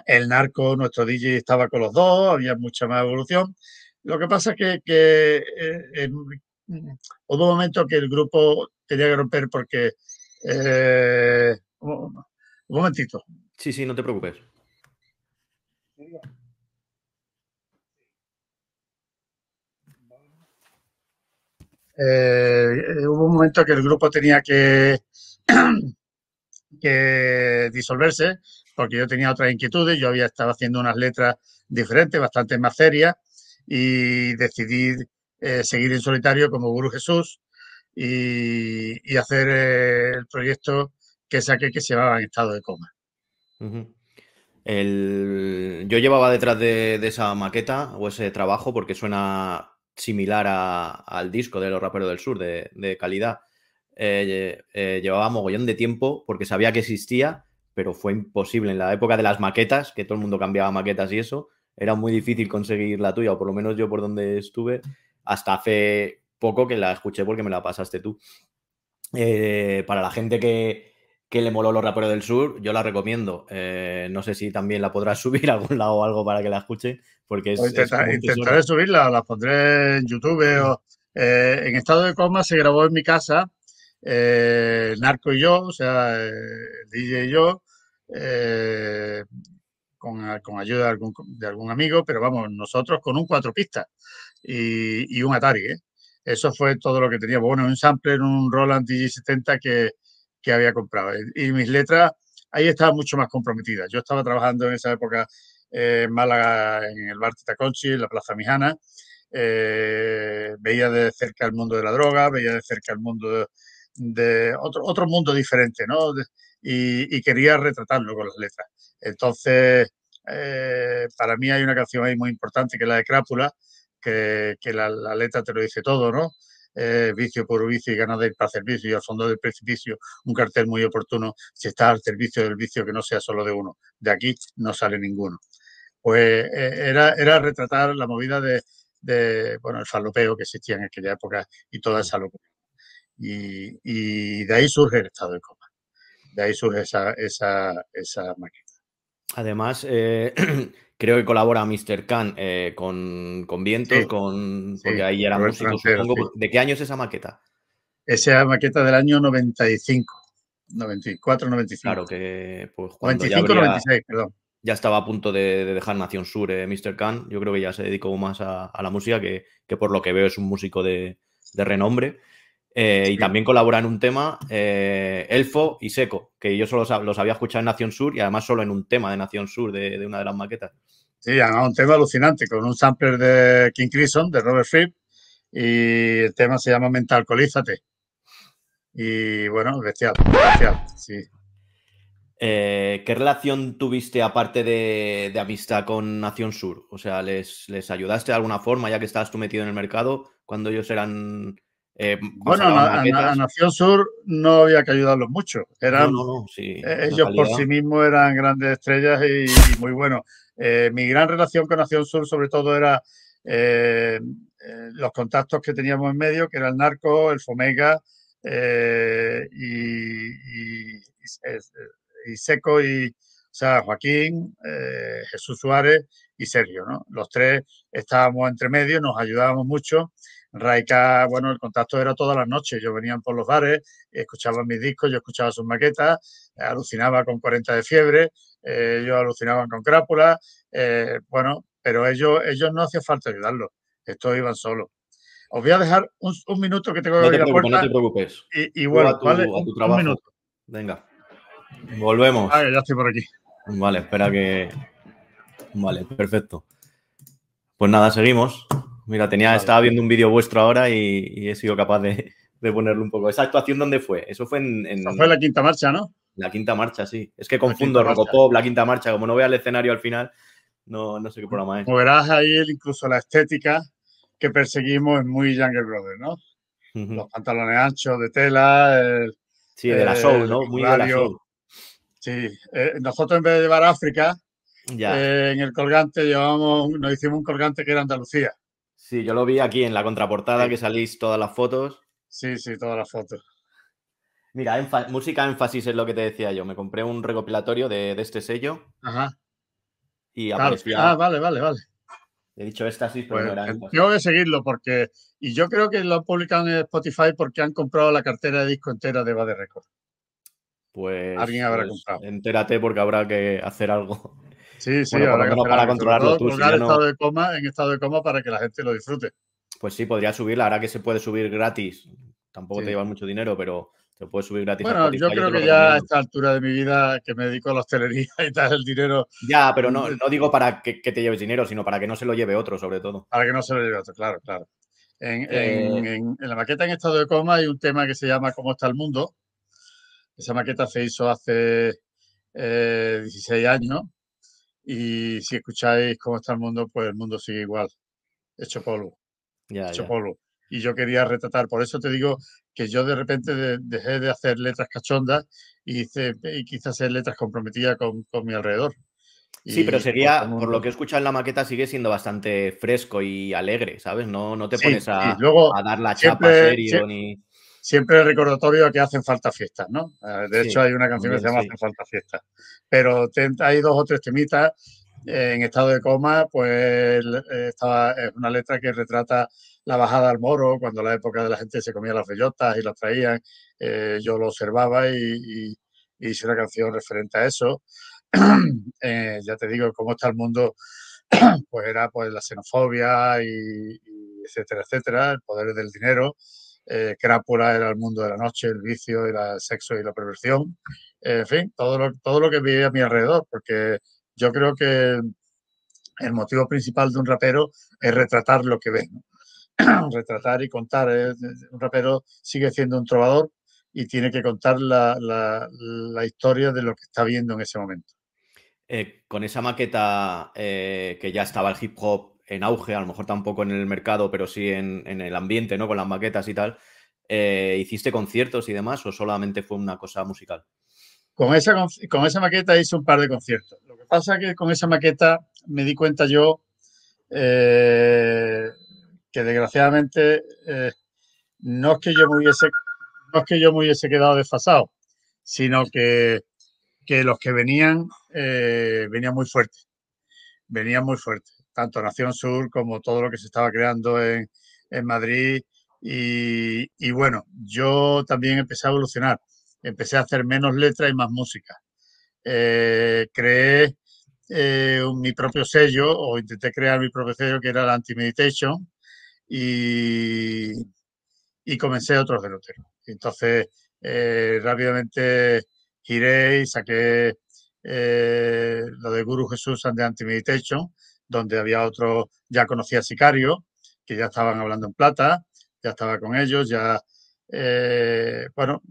El narco, nuestro DJ estaba con los dos, había mucha más evolución. Lo que pasa es que, eh, hubo un momento que el grupo tenía que romper porque... Eh, un momentito. Sí, sí, no te preocupes. Eh, hubo un momento que el grupo tenía [clears throat] que, disolverse porque yo tenía otras inquietudes, yo había estado haciendo unas letras diferentes, bastante más serias, y decidí eh, seguir en solitario como Guru Jesús y, hacer eh, el proyecto que saqué que se llamaba en estado de coma. Yo llevaba detrás de, esa maqueta o ese trabajo porque suena similar al disco de los raperos del sur de, calidad. Eh, llevaba mogollón de tiempo porque sabía que existía, pero fue imposible en la época de las maquetas, que todo el mundo cambiaba maquetas y eso era muy difícil conseguir la tuya, o por lo menos yo por donde estuve, hasta hace poco que la escuché porque me la pasaste tú. Eh, para la gente que, le moló los raperos del sur, yo la recomiendo. Eh, no sé si también la podrás [laughs] subir a algún lado o algo para que la escuche, porque es, intentaré subirla, la pondré en YouTube. O, eh, en estado de coma se grabó en mi casa, Narco y yo, o sea, DJ y yo con, ayuda de algún, de algún, amigo, pero vamos, nosotros con un cuatro pistas y, un Atari. ¿eh? Eso fue todo lo que teníamos. Bueno, un sampler, un Roland DJ70 que, que había comprado. Y, mis letras ahí estaban mucho más comprometidas. Yo estaba trabajando en esa época en Málaga, en el bar Titaconchi, en la Plaza Mijana. Eh, veía de cerca el mundo de la droga, veía de cerca el mundo de, otro, otro mundo diferente, ¿no? y, quería retratarlo con las letras. Entonces, eh, para mí hay una canción ahí muy importante que es la de Crápula, que, la, letra te lo dice todo, ¿no? eh, vicio por vicio y ganas de ir para servicio y al fondo del precipicio un cartel muy oportuno si está al servicio del vicio que no sea solo de uno. De aquí no sale ninguno. Pues eh, era, era retratar la movida de, de, bueno, el falopeo que existía en aquella época y toda esa locura. Y, y de ahí surge el estado de coma. De ahí surge esa, esa, esa maqueta. Además, eh, [clears throat] creo que colabora Mr. Khan eh, con, con Vientos, con, porque ahí era músico, supongo. ¿De qué año es esa maqueta? Esa maqueta del año 95, 94, 95. Claro que pues, 95, 96, perdón. Ya estaba a punto de, dejar Nación Sur, eh, Mr. Khan. Yo creo que ya se dedicó más a, la música, que, que, por lo que veo es un músico de, de renombre. Eh, y también colabora en un tema eh, Elfo y Seco, que yo solo los había escuchado en Nación Sur y además solo en un tema de Nación Sur de, una de las maquetas. Sí, además un tema alucinante, con un sampler de King Crimson, de Robert Fripp, y el tema se llama Mentalcolízate. Y bueno, bestial, bestial, sí. Eh, ¿Qué relación tuviste aparte de, amistad con Nación Sur? O sea, ¿les, ¿les ayudaste de alguna forma ya que estabas tú metido en el mercado cuando ellos eran eh, bueno, a, Nación Sur no había que ayudarlos mucho. Eran, eh, ellos por sí mismos eran grandes estrellas y, muy buenos. Eh, mi gran relación con Nación Sur, sobre todo, era los contactos que teníamos en medio, que era el narco, el Fomega y, y, Seco y, o sea, Joaquín, Jesús Suárez y Sergio, ¿no? Los tres estábamos entre medio, nos ayudábamos mucho Raika, bueno, el contacto era todas las noches. Yo venían por los bares, escuchaba mis discos, yo escuchaba sus maquetas, alucinaba con 40 de fiebre, eh, ellos alucinaban con crápula, eh, bueno, pero ellos, ellos no hacía falta ayudarlos, estos iban solos. Os voy a dejar un, minuto que tengo que abrir la puerta. No te preocupes. Y, bueno, vale, un minuto. Venga, volvemos. Ah, ya estoy por aquí. Vale, espera que... Vale, perfecto. Pues nada, seguimos. Mira, tenía, estaba viendo un vídeo vuestro ahora y, he sido capaz de, de, ponerle un poco. ¿Esa actuación dónde fue? Eso fue en, Eso fue la quinta marcha, ¿no? La quinta marcha, sí. Es que confundo Rocopop, la quinta marcha. Como no veo el escenario al final, no, no sé qué programa es. Como verás ahí incluso la estética que perseguimos es muy Younger Brothers, ¿no? Los pantalones anchos de tela. sí, de la soul, ¿no? Muy de la soul. Sí. Eh, nosotros en vez de llevar África, eh, en el colgante llevamos, nos hicimos un colgante que era Andalucía. Sí, yo lo vi aquí en la contraportada que salís todas las fotos. Sí, sí, todas las fotos. Mira, música énfasis es lo que te decía yo. Me compré un recopilatorio de, este sello. Ajá. Y aparecía. Ah, vale, vale, vale. He dicho éxtasis, pero no era énfasis. Tengo que seguirlo porque. Y yo creo que lo han publicado en Spotify porque han comprado la cartera de disco entera de Bade Record. Pues. Alguien habrá pues, comprado. Entérate porque habrá que hacer algo. [laughs] Sí, sí, bueno, para controlarlo tú. estado de coma, en estado de coma para que la gente lo disfrute. Pues sí, podría subirla. Ahora que se puede subir gratis, tampoco te lleva mucho dinero, pero se puede subir gratis. Bueno, yo creo que ya a esta altura de mi vida que me dedico a la hostelería [laughs] y tal, el dinero. Ya, pero no, [laughs] no digo para que, te lleves dinero, sino para que no se lo lleve otro, sobre todo. Para que no se lo lleve otro, claro, claro. En, eh. la maqueta en estado de coma hay un tema que se llama ¿Cómo está el mundo? Esa maqueta se hizo hace 16 eh, años y si escucháis cómo está el mundo, pues el mundo sigue igual, hecho polvo. hecho polvo. Y yo quería retratar, por eso te digo que yo de repente dejé de hacer letras cachondas y, hice, y quise hacer letras comprometidas con, mi alrededor. Sí, pero sería, por lo que he escuchado en la maqueta, sigue siendo bastante fresco y alegre, ¿sabes? No, no te pones a, a, dar la chapa serio ni siempre el recordatorio de que hacen falta fiestas, ¿no? Eh, de hecho, hay una canción que se llama Hacen falta fiestas. Pero hay dos o tres temitas en estado de coma, pues estaba, es una letra que retrata la bajada al moro, cuando la época de la gente se comía las bellotas y las traían. Eh, yo lo observaba y, hice una canción referente a eso. [clears throat] Eh, ya te digo, cómo está el mundo, [clears throat] pues era pues la xenofobia y, y etcétera, etcétera, el poder del dinero eh, Crápula era el mundo de la noche, el vicio, el sexo y la perversión. en fin, todo lo, todo lo que veía a mi alrededor, porque yo creo que el motivo principal de un rapero es retratar lo que ve. [clears throat] retratar y contar. ¿eh? Un rapero sigue siendo un trovador y tiene que contar la, la, historia de lo que está viendo en ese momento. Eh, con esa maqueta eh, que ya estaba el hip hop en auge, a lo mejor tampoco en el mercado, pero sí en, el ambiente, ¿no? Con las maquetas y tal. Eh, ¿Hiciste conciertos y demás o solamente fue una cosa musical? Con esa, con esa maqueta hice un par de conciertos. Lo que pasa es que con esa maqueta me di cuenta yo eh, que desgraciadamente eh, no es que yo me hubiese no es que yo me hubiese quedado desfasado, sino que, los que venían venían muy fuertes. Venían muy fuertes tanto Nación Sur como todo lo que se estaba creando en, Madrid. Y, bueno, yo también empecé a evolucionar, empecé a hacer menos letras y más música. Eh, creé eh, mi propio sello o intenté crear mi propio sello que era la Anti-Meditation y, y comencé otros deloteros. Entonces, eh, rápidamente giré y saqué lo de Guru Jesús and the Anti-Meditation donde había otro, ya conocía a Sicario, que ya estaban hablando en plata, ya estaba con ellos, ya, eh, bueno,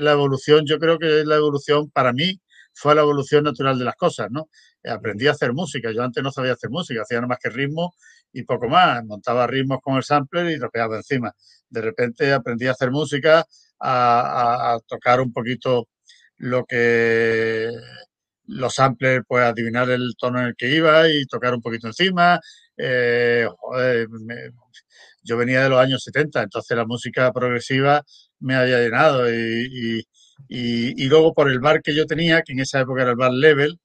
la evolución, yo creo que la evolución para mí fue la evolución natural de las cosas, ¿no? Aprendí a hacer música, yo antes no sabía hacer música, hacía nada más que ritmo y poco más, montaba ritmos con el sampler y rapeaba encima. De repente aprendí a hacer música, a tocar un poquito lo que los samplers, pues adivinar el tono en el que iba y tocar un poquito encima. Eh, yo venía de los años 70, entonces la música progresiva me había llenado y, luego por el bar que yo tenía, que en esa época era el bar Level,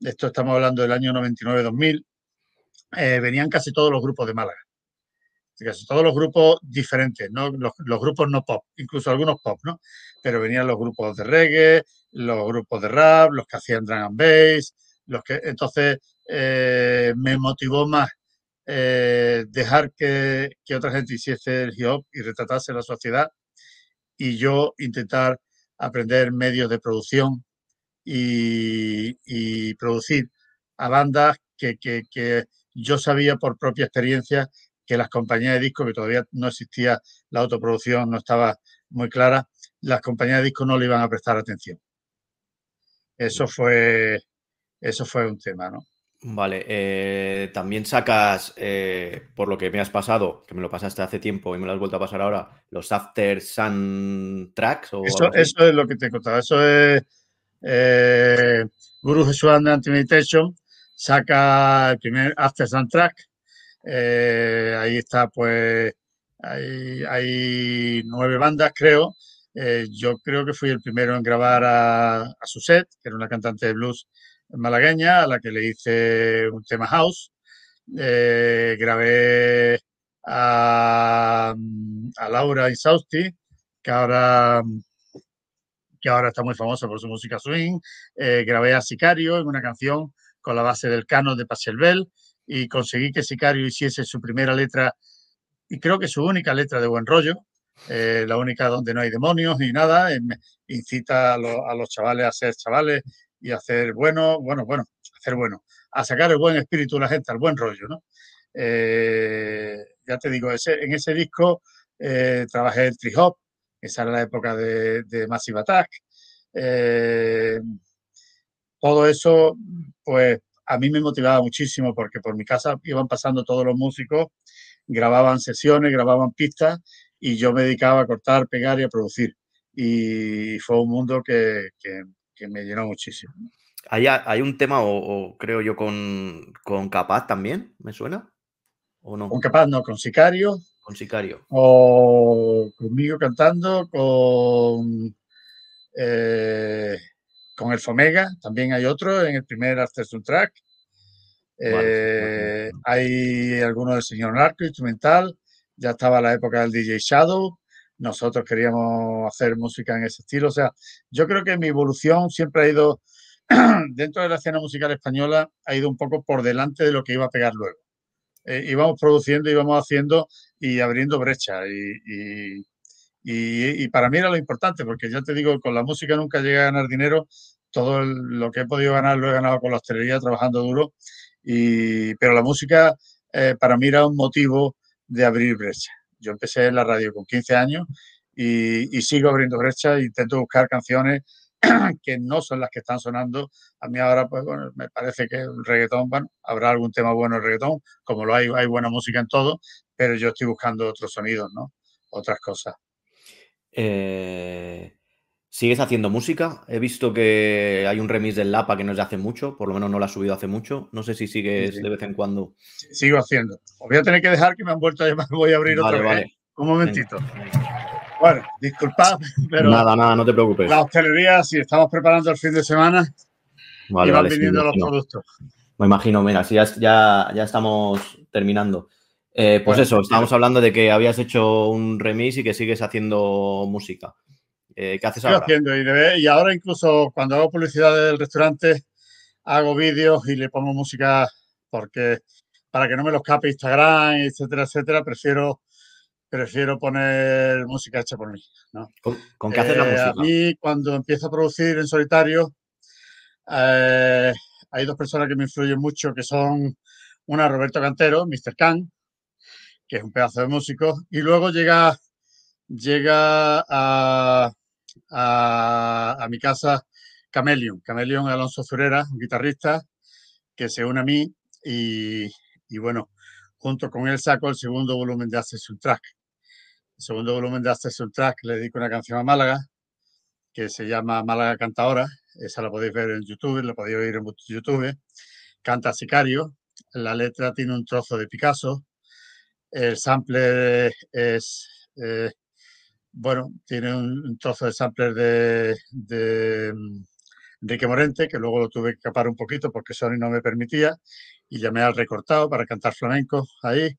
esto estamos hablando del año 99-2000, eh, venían casi todos los grupos de Málaga. Todos los grupos diferentes, ¿no? Los, grupos no pop, incluso algunos pop, ¿no? Pero venían los grupos de reggae, los grupos de rap, los que hacían drum and bass, los que entonces eh, me motivó más eh, dejar que, otra gente hiciese el hip hop y retratase la sociedad y yo intentar aprender medios de producción y, producir a bandas que, que, yo sabía por propia experiencia que las compañías de disco, que todavía no existía la autoproducción, no estaba muy clara, las compañías de disco no le iban a prestar atención. Eso fue, eso fue un tema, ¿no? Vale, eh, también sacas, eh, por lo que me has pasado, que me lo pasaste hace tiempo y me lo has vuelto a pasar ahora, los After Sun Tracks. O eso, eso es lo que te he contado. Eso es eh, Guru Jesús Anti-Meditation, saca el primer After Sun Track. Ahí está, pues, hay, nueve bandas, creo, eh, yo creo que fui el primero en grabar a, a Suset, que era una cantante de blues malagueña, a la que le hice un tema house. Eh, grabé a, Laura Insausti, que ahora, que ahora está muy famosa por su música swing. Eh, grabé a Sicario en una canción con la base del canon de Pachelbel y conseguí que Sicario hiciese su primera letra y creo que su única letra de buen rollo, eh, la única donde no hay demonios ni nada, incita a, los chavales a ser chavales y a hacer bueno, bueno, bueno, hacer bueno, a sacar el buen espíritu de la gente, al buen rollo, ¿no? Eh, ya te digo, ese, en ese disco eh, trabajé el trip hop, esa era la época de, de Massive Attack. todo eso, pues a mí me motivaba muchísimo porque por mi casa iban pasando todos los músicos, grababan sesiones, grababan pistas y yo me dedicaba a cortar, pegar y a producir. Y fue un mundo que, me llenó muchísimo. ¿Hay, hay un tema, o, creo yo, con, Capaz también? ¿Me suena? ¿O no? Con Capaz, no, con Sicario. Con Sicario. O conmigo cantando, con, eh, con el Fomega, también hay otro en el primer After Track. Eh, hay algunos del señor Narco, instrumental ya estaba la época del DJ Shadow, nosotros queríamos hacer música en ese estilo. O sea, yo creo que mi evolución siempre ha ido, [clears throat] dentro de la escena musical española, ha ido un poco por delante de lo que iba a pegar luego. Eh, íbamos produciendo, íbamos haciendo y abriendo brechas. Y, y, para mí era lo importante, porque ya te digo, con la música nunca llegué a ganar dinero. Todo lo que he podido ganar lo he ganado con la hostelería, trabajando duro. Y, pero la música eh, para mí era un motivo de abrir brecha. Yo empecé en la radio con 15 años y, sigo abriendo brecha intento buscar canciones [clears throat] que no son las que están sonando. A mí ahora, pues bueno, me parece que el reggaetón, bueno, habrá algún tema bueno el reggaetón, como lo hay, hay buena música en todo, pero yo estoy buscando otros sonidos, ¿no? Otras cosas. Eh, ¿Sigues haciendo música? He visto que hay un remix del Lapa que no es de hace mucho, por lo menos no lo ha subido hace mucho. No sé si sigues de vez en cuando. Sigo haciendo. Os voy a tener que dejar que me han vuelto a llamar, [laughs] voy a abrir otra vez. Un momentito. Bueno, disculpad, [laughs] pero. Nada, nada, no te preocupes. La hostelería, si estamos preparando el fin de semana, vale, y van viniendo los productos. Me imagino, mira, si ya, ya, ya estamos terminando. Eh, pues eso, estábamos hablando de que habías hecho un remix y que sigues haciendo música. Eh, ¿Qué haces ahora? haciendo y, y, ahora incluso cuando hago publicidad del restaurante hago vídeos y le pongo música porque para que no me los cape Instagram, etcétera, etcétera, prefiero prefiero poner música hecha por mí. ¿Con, qué haces la eh, música? A mí cuando empiezo a producir en solitario eh, hay dos personas que me influyen mucho que son una Roberto Cantero, Mr. Khan, que es un pedazo de músico, y luego llega, llega a, a, mi casa Camelion, Camelion Alonso Zurera, un guitarrista que se une a mí y, y bueno, junto con él saco el segundo volumen de Access Track. El segundo volumen de Access Track le dedico una canción a Málaga que se llama Málaga Canta Ahora. Esa la podéis ver en YouTube, la podéis oír en YouTube. Canta Sicario. La letra tiene un trozo de Picasso. El sample es, eh, bueno, tiene un, trozo de sampler de, de mm, Enrique Morente, que luego lo tuve que capar un poquito porque Sony no me permitía, y llamé al recortado para cantar flamenco ahí.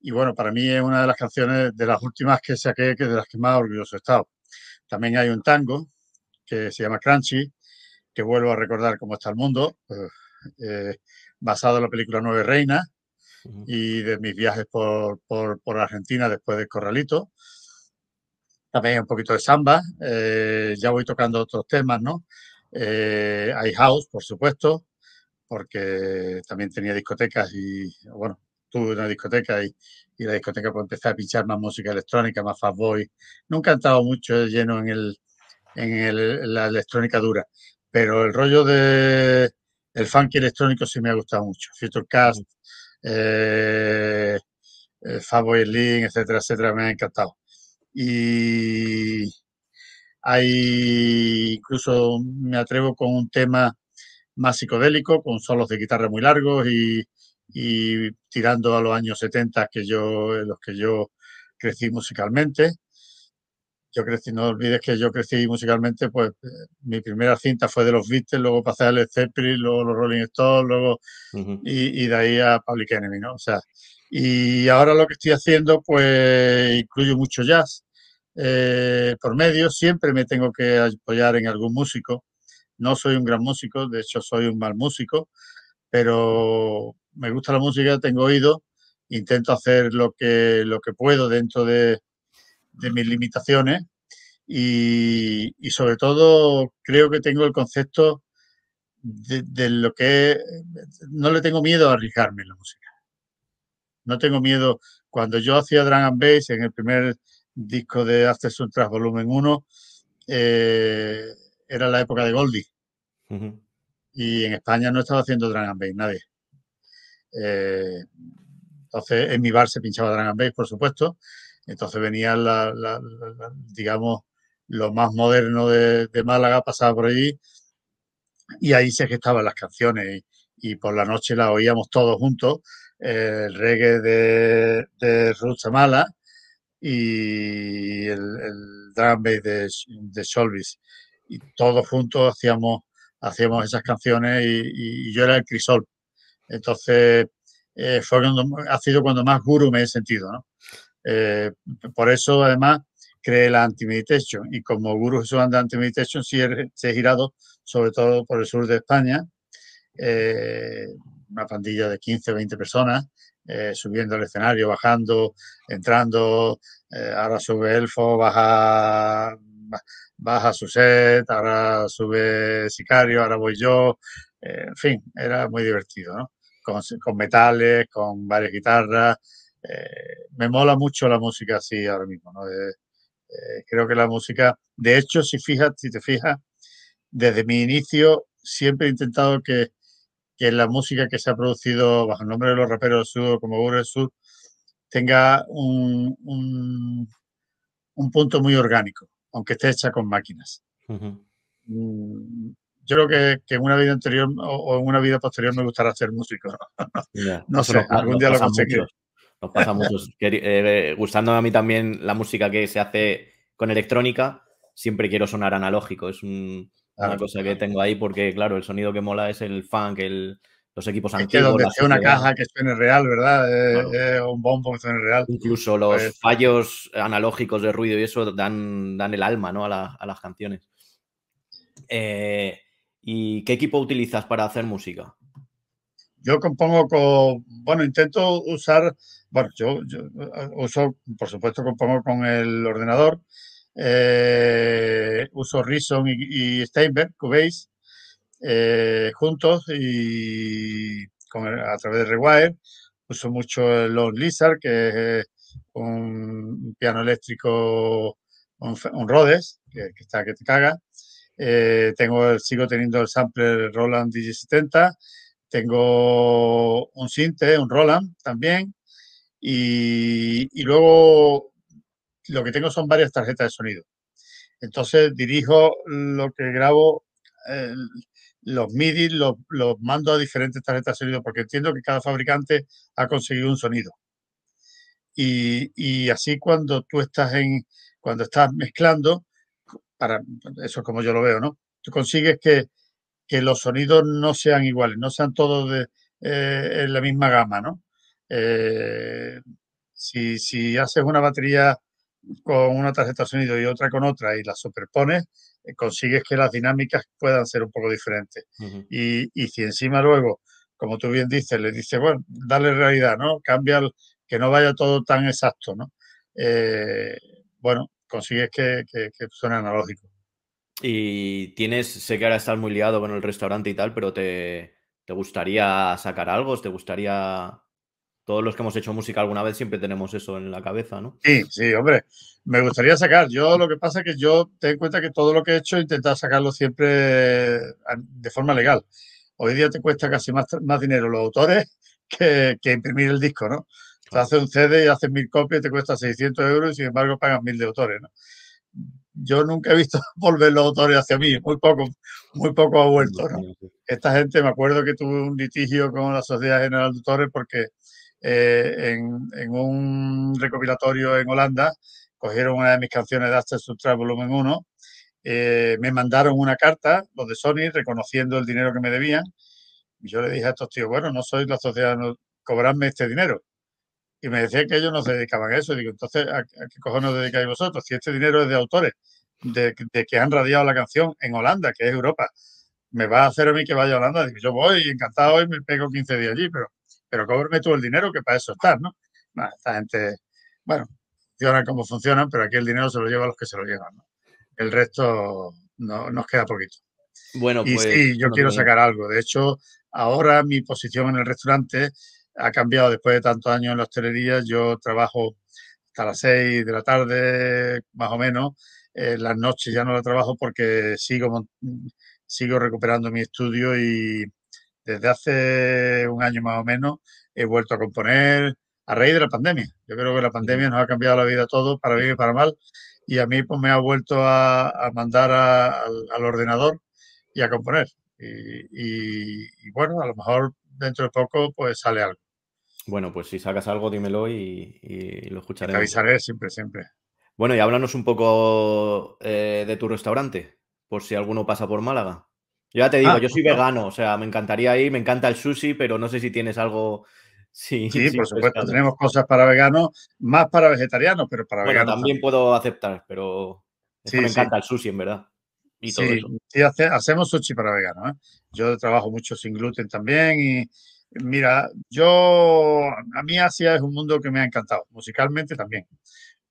Y bueno, para mí es una de las canciones de las últimas que saqué, que de las que más orgulloso he estado. También hay un tango que se llama Crunchy, que vuelvo a recordar cómo está el mundo, eh, basado en la película Nueve Reinas, y de mis viajes por, por, Argentina después del Corralito. También un poquito de samba. Eh, ya voy tocando otros temas, ¿no? Eh, hay house, por supuesto, porque también tenía discotecas y, bueno, tuve una discoteca y, y la discoteca pues empecé a pinchar más música electrónica, más fast boy. Nunca he estado mucho lleno en, el, en el, la electrónica dura, pero el rollo de el funky electrónico sí me ha gustado mucho. Futurecast, eh, eh, Fatboy Link, etcétera, etcétera, me ha encantado. Y hay, incluso me atrevo con un tema más psicodélico, con solos de guitarra muy largos y, y tirando a los años 70 que yo, en los que yo crecí musicalmente. Yo crecí, no olvides que yo crecí musicalmente, pues eh, mi primera cinta fue de los Beatles, luego pasé a Led Zeppelin, luego los Rolling Stones, luego y, y, de ahí a Public Enemy, ¿no? O sea, y ahora lo que estoy haciendo, pues incluyo mucho jazz eh, por medio, siempre me tengo que apoyar en algún músico. No soy un gran músico, de hecho soy un mal músico, pero me gusta la música, tengo oído, intento hacer lo que, lo que puedo dentro de, de mis limitaciones y, y, sobre todo creo que tengo el concepto de, de, lo que no le tengo miedo a arriesgarme en la música. No tengo miedo. Cuando yo hacía Drum and Bass en el primer disco de After Tras Volumen 1, eh, era la época de Goldie. Y en España no estaba haciendo Drum and Bass nadie. Eh, entonces, en mi bar se pinchaba Drum and Bass, por supuesto. Entonces venía, la, digamos, lo más moderno de, Málaga, pasaba por allí. Y ahí se gestaban las canciones. Y, por la noche las oíamos todos juntos. el reggae de, de Samala y el, el drum bass de, de Solvis. Y todos juntos hacíamos, hacíamos esas canciones y, yo era el crisol. Entonces, eh, fue cuando, ha sido cuando más guru me he sentido, ¿no? Eh, por eso, además, creé la Anti-Meditation. Y como Guru Jesús anda Anti-Meditation, sí he, girado, sobre todo por el sur de España, eh, una pandilla de 15 o 20 personas, eh, subiendo al escenario, bajando, entrando, ahora sube Elfo, baja, baja su set, ahora sube Sicario, ahora voy yo, en fin, era muy divertido, ¿no? Con metales, con varias guitarras, me mola mucho la música así ahora mismo, ¿no? creo que la música, de hecho, si, fijas, si te fijas, desde mi inicio siempre he intentado que, la música que se ha producido bajo el nombre de los raperos del sur, como Google del Sur, tenga un, un, punto muy orgánico, aunque esté hecha con máquinas. Mm, yo creo que, en una vida anterior o, en una vida posterior me gustaría ser músico. [laughs] no sé, algún día lo conseguiré. Nos pasa mucho. Eh, gustándome a mí también la música que se hace con electrónica, siempre quiero sonar analógico. Es una cosa que tengo ahí porque, claro, el sonido que mola es el funk, el, los equipos es Que donde sea una caja que suene real, ¿verdad? un bombo que suene real. Incluso los pues fallos analógicos de ruido y eso dan, dan el alma ¿no? a, a las canciones. Eh, ¿Y qué equipo utilizas para hacer música? Yo compongo con, bueno, intento usar, bueno, yo, eh, uso, por supuesto, compongo con el ordenador, eh, uso Reason y, Steinberg, Cubase, juntos y a través de Rewire. Uso mucho el Lone Lizard, que es un piano eléctrico, un, Rhodes, que, que, está que te caga. Eh, tengo, sigo teniendo el sampler Roland DJ70. Tengo un Sinte, un Roland también. Y, luego lo que tengo son varias tarjetas de sonido. Entonces dirijo lo que grabo, los MIDI, los, mando a diferentes tarjetas de sonido porque entiendo que cada fabricante ha conseguido un sonido. Y, y así cuando tú estás en, cuando estás mezclando, para eso es como yo lo veo, ¿no? Tú consigues que, los sonidos no sean iguales, no sean todos de, eh, en la misma gama, ¿no? Eh, si, haces una batería con una tarjeta de sonido y otra con otra y las superpones, eh, consigues que las dinámicas puedan ser un poco diferentes. y, si encima luego, como tú bien dices, le dices, bueno, dale realidad, ¿no? Cambia, que no vaya todo tan exacto, ¿no? bueno, consigues que, que, suene analógico. Y tienes, sé que ahora estás muy liado con el restaurante y tal, pero te, gustaría sacar algo? ¿Te gustaría todos los que hemos hecho música alguna vez siempre tenemos eso en la cabeza, ¿no? Sí, sí, hombre, me gustaría sacar. Yo lo que pasa es que yo ten en cuenta que todo lo que he hecho he intentado sacarlo siempre de forma legal. Hoy día te cuesta casi más, más dinero los autores [laughs] que, que imprimir el disco, ¿no? Te haces un CD y haces mil copias, te cuesta 600 euros y sin embargo pagan mil de autores. ¿no? Yo nunca he visto [laughs] volver los autores hacia mí, muy poco, muy poco ha vuelto. ¿no? Esta gente, me acuerdo que tuve un litigio con la Sociedad General de Autores porque eh, en, un recopilatorio en Holanda cogieron una de mis canciones de After Subtract Volumen 1, eh, me mandaron una carta, los de Sony, reconociendo el dinero que me debían. Y yo le dije a estos tíos, bueno, no soy la sociedad, no, cobradme este dinero. Y me decían que ellos no se dedicaban a eso. digo, entonces, ¿a, qué cojones os dedicáis vosotros? Si este dinero es de autores, de, que han radiado la canción en Holanda, que es Europa, me va a hacer a mí que vaya a Holanda. Digo, yo voy encantado y me pego 15 días allí, pero, pero cóbrame tú el dinero que para eso estás, ¿no? esta gente, bueno, funcionan como funcionan, pero aquí el dinero se lo lleva a los que se lo llevan, ¿no? El resto no, nos queda poquito. Bueno, pues. Y sí, yo quiero sacar algo. De hecho, ahora mi posición en el restaurante ha cambiado después de tantos años en la hostelería. Yo trabajo hasta las 6 de la tarde, más o menos. las noches ya no la trabajo porque sigo, sigo recuperando mi estudio y desde hace un año más o menos he vuelto a componer a raíz de la pandemia. Yo creo que la pandemia nos ha cambiado la vida a todos, para bien y para mal. Y a mí pues me ha vuelto a, mandar al, ordenador y a componer. y, bueno, a lo mejor dentro de poco pues sale algo. Bueno, pues si sacas algo, dímelo y, lo escucharé. Te avisaré siempre, siempre. Bueno, y háblanos un poco eh, de tu restaurante, por si alguno pasa por Málaga. Yo ya te digo, ah, yo soy vegano, o sea, me encantaría ir, me encanta el sushi, pero no sé si tienes algo. [laughs] Sí, sí, por supuesto, tenemos cosas para veganos, más para vegetarianos, pero para bueno, veganos. También, puedo aceptar, pero me encanta el sushi, en verdad. Y todo sí, sí hacemos sushi para veganos. ¿eh? Yo trabajo mucho sin gluten también y, Mira, yo, a mí Asia es un mundo que me ha encantado, musicalmente también,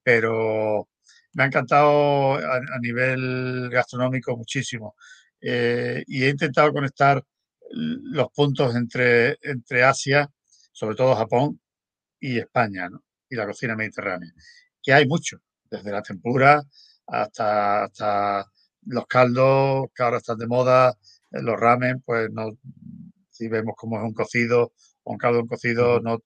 pero me ha encantado a, nivel gastronómico muchísimo. Eh, y he intentado conectar los puntos entre, entre Asia, sobre todo Japón, y España, ¿no? y la cocina mediterránea, que hay mucho, desde la tempura hasta, hasta los caldos que ahora están de moda, eh, los ramen, pues no, si vemos cómo es un cocido o un caldo un cocido, no,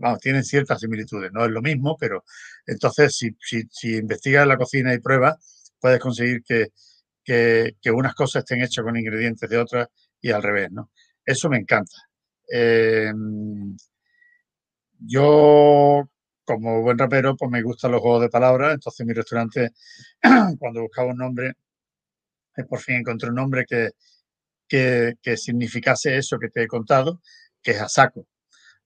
vamos, tienen ciertas similitudes, no es lo mismo, pero entonces si, si, investigas la cocina y pruebas, puedes conseguir que, unas cosas estén hechas con ingredientes de otras y al revés, ¿no? Eso me encanta. Em, yo, como buen rapero, pues me gustan los juegos de palabras, entonces mi restaurante, [clears throat] cuando buscaba un nombre, por fin encontré un nombre que, que, significase eso que te he contado, que es Asako.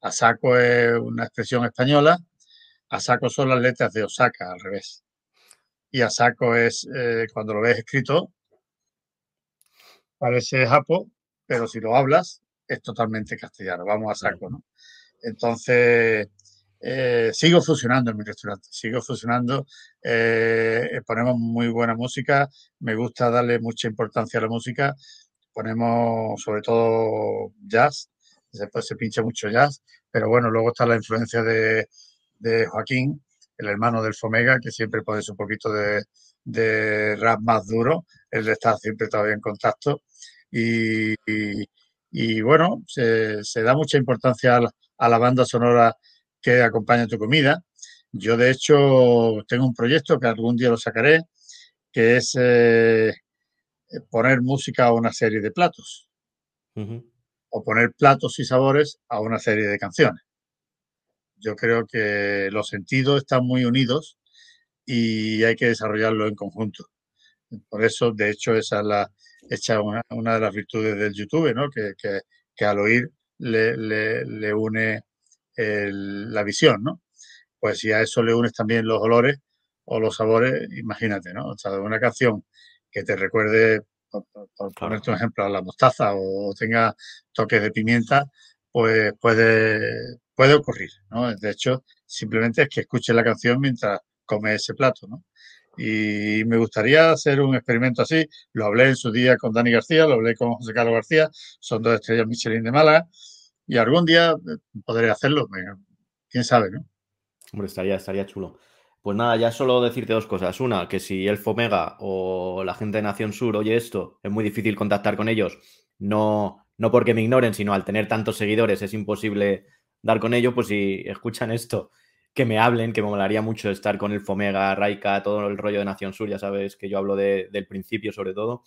Asako es una expresión española, Asako son las letras de Osaka, al revés. Y Asako es, eh, cuando lo ves escrito, parece japo, pero si lo hablas, es totalmente castellano. Vamos a saco, ¿no? Entonces, eh, sigo fusionando en mi restaurante, sigo fusionando, eh, ponemos muy buena música, me gusta darle mucha importancia a la música, ponemos sobre todo jazz, después se pincha mucho jazz, pero bueno, luego está la influencia de, Joaquín, el hermano del Fomega, que siempre pone un poquito de, rap más duro, él está siempre todavía en contacto y, bueno, se, da mucha importancia a la, banda sonora que acompaña tu comida. Yo, de hecho, tengo un proyecto que algún día lo sacaré, que es eh, poner música a una serie de platos. O poner platos y sabores a una serie de canciones. Yo creo que los sentidos están muy unidos y hay que desarrollarlo en conjunto. Por eso, de hecho, esa es la, hecha una, de las virtudes del YouTube, ¿no? que, que, al oír le, le, une la visión. ¿no? Pues si a eso le unes también los olores o los sabores, imagínate, ¿no? O sea, una canción que te recuerde, por, ponerte un ejemplo, a la mostaza o tenga toques de pimienta, pues puede, puede ocurrir, ¿no? De hecho, simplemente es que escuches la canción mientras comes ese plato, ¿no? Y me gustaría hacer un experimento así. Lo hablé en su día con Dani García, lo hablé con José Carlos García, son dos estrellas Michelin de Málaga, y algún día eh, podré hacerlo, quién sabe, ¿no? Hombre, estaría, estaría chulo. Pues nada, ya solo decirte dos cosas. Una, que si el Fomega o la gente de Nación Sur oye esto, es muy difícil contactar con ellos. No, no porque me ignoren, sino al tener tantos seguidores es imposible dar con ellos. Pues si escuchan esto, que me hablen, que me molaría mucho estar con el Fomega, Raika, todo el rollo de Nación Sur. Ya sabes que yo hablo del principio sobre todo.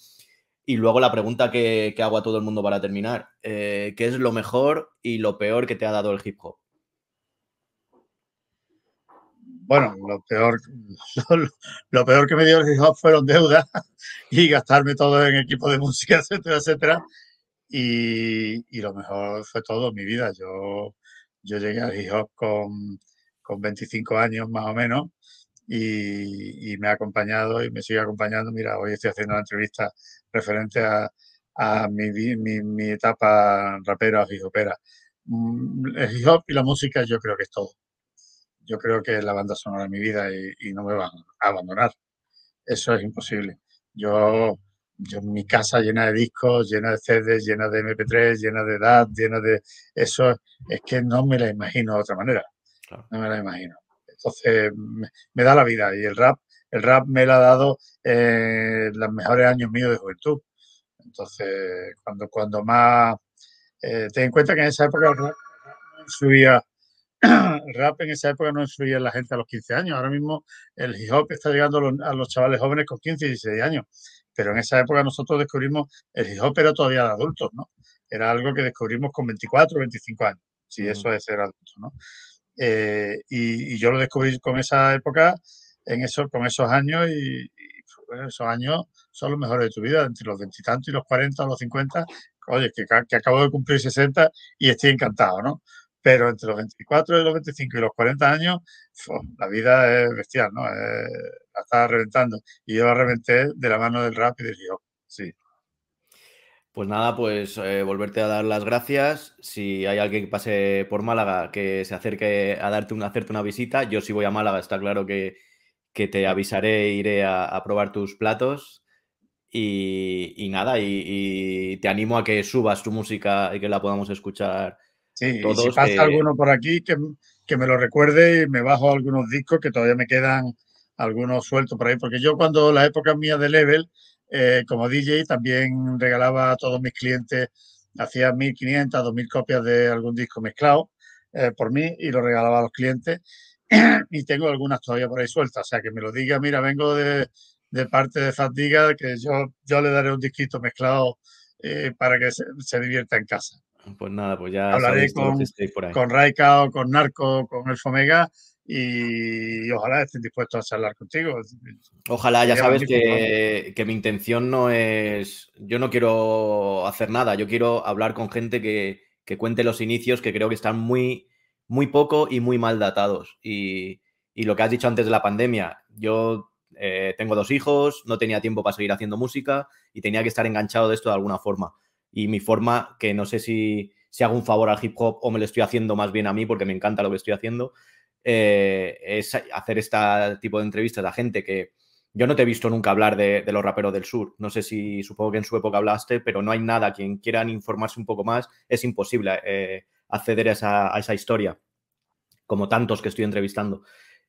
Y luego la pregunta que, hago a todo el mundo para terminar. Eh, ¿Qué es lo mejor y lo peor que te ha dado el hip hop? Bueno, lo peor, [laughs] lo, peor que me dio el hip hop fueron deudas [laughs] y gastarme todo en equipo de música, [laughs] etcétera, etcétera. Y, lo mejor fue todo mi vida. Yo, yo llegué al hip hop con, con 25 años más o menos y, me ha acompañado y me sigue acompañando. Mira, hoy estoy haciendo una entrevista referente a, a mi, mi, mi, etapa rapera o hip hopera. Mm, el hip hop y la música yo creo que es todo yo creo que es la banda sonora de mi vida y, no me van a abandonar. Eso es imposible. Yo, mi casa llena de discos, llena de CDs, llena de MP3, llena de edad, llena de... Eso es que no me la imagino de otra manera. No me la imagino. Entonces, me, da la vida y el rap, el rap me lo ha dado eh, los mejores años míos de juventud. Entonces, cuando, cuando más... Eh, ten en cuenta que en esa época el rap influía el rap en esa época no influía en la gente a los 15 años. Ahora mismo el hip hop está llegando a los, chavales jóvenes con 15 y 16 años. Pero en esa época nosotros descubrimos, el hip hop era todavía de adultos, ¿no? Era algo que descubrimos con 24 o 25 años, si eso es ser adulto, ¿no? Eh, y, yo lo descubrí con esa época, en eso, con esos años, y, esos años son los mejores de tu vida, entre los veintitantos y, los 40 o los 50. Oye, que, que acabo de cumplir 60 y estoy encantado, ¿no? Pero entre los 24 y los 25 y los 40 años, la vida es bestial, ¿no? la estaba reventando. Y yo la reventé de la mano del rap y del hip sí. Pues nada, pues eh, volverte a dar las gracias. Si hay alguien que pase por Málaga que se acerque a darte una, hacerte una visita, yo si voy a Málaga está claro que, te avisaré, e iré a, probar tus platos. Y, nada, y, te animo a que subas tu música y que la podamos escuchar Sí, si pasa alguno por aquí, que, que, me lo recuerde y me bajo algunos discos que todavía me quedan algunos sueltos por ahí, porque yo cuando la época mía de Level, eh, como DJ también regalaba a todos mis clientes, hacía 1.500, 2.000 copias de algún disco mezclado eh, por mí y lo regalaba a los clientes. [clears throat] y tengo algunas todavía por ahí sueltas, o sea, que me lo diga, mira, vengo de, parte de Fatiga, que yo, yo le daré un disquito mezclado eh, para que se, divierta en casa. Pues nada, pues ya hablaré con, con Raika o con Narco, con el Fomega y ojalá estén dispuestos a charlar contigo. Ojalá, ya sabes que, mi intención no es, yo no quiero hacer nada, yo quiero hablar con gente que, cuente los inicios que creo que están muy, muy poco y muy mal datados. Y, lo que has dicho antes de la pandemia, yo eh, tengo dos hijos, no tenía tiempo para seguir haciendo música y tenía que estar enganchado de esto de alguna forma. Y mi forma, que no sé si, si hago un favor al hip hop o me lo estoy haciendo más bien a mí porque me encanta lo que estoy haciendo, eh, es hacer este tipo de entrevistas a gente que yo no te he visto nunca hablar de, los raperos del sur. No sé si supongo que en su época hablaste, pero no hay nada. Quien quieran informarse un poco más, es imposible eh, acceder a esa, historia, como tantos que estoy entrevistando.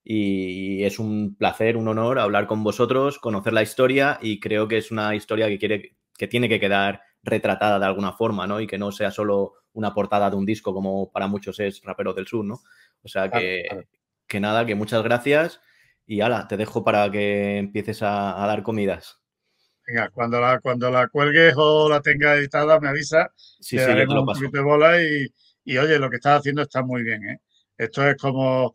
Y es un placer, un honor hablar con vosotros, conocer la historia y creo que es una historia que, quiere, que tiene que quedar retratada de alguna forma, ¿no? Y que no sea solo una portada de un disco como para muchos es Raperos del Sur, ¿no? O sea que, que nada, que muchas gracias y ala, te dejo para que empieces a, dar comidas. Venga, cuando la, cuando la cuelgues o la tenga editada, me avisa. Sí, sí, yo un poquito de bola y, y, oye, lo que estás haciendo está muy bien, ¿eh? Esto es como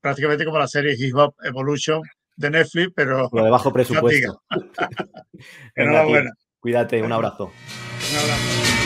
prácticamente como la serie Hip Hop Evolution de Netflix, pero. Lo de bajo [laughs] presupuesto. [laughs] Enhorabuena. Cuídate, un abrazo. Un abrazo.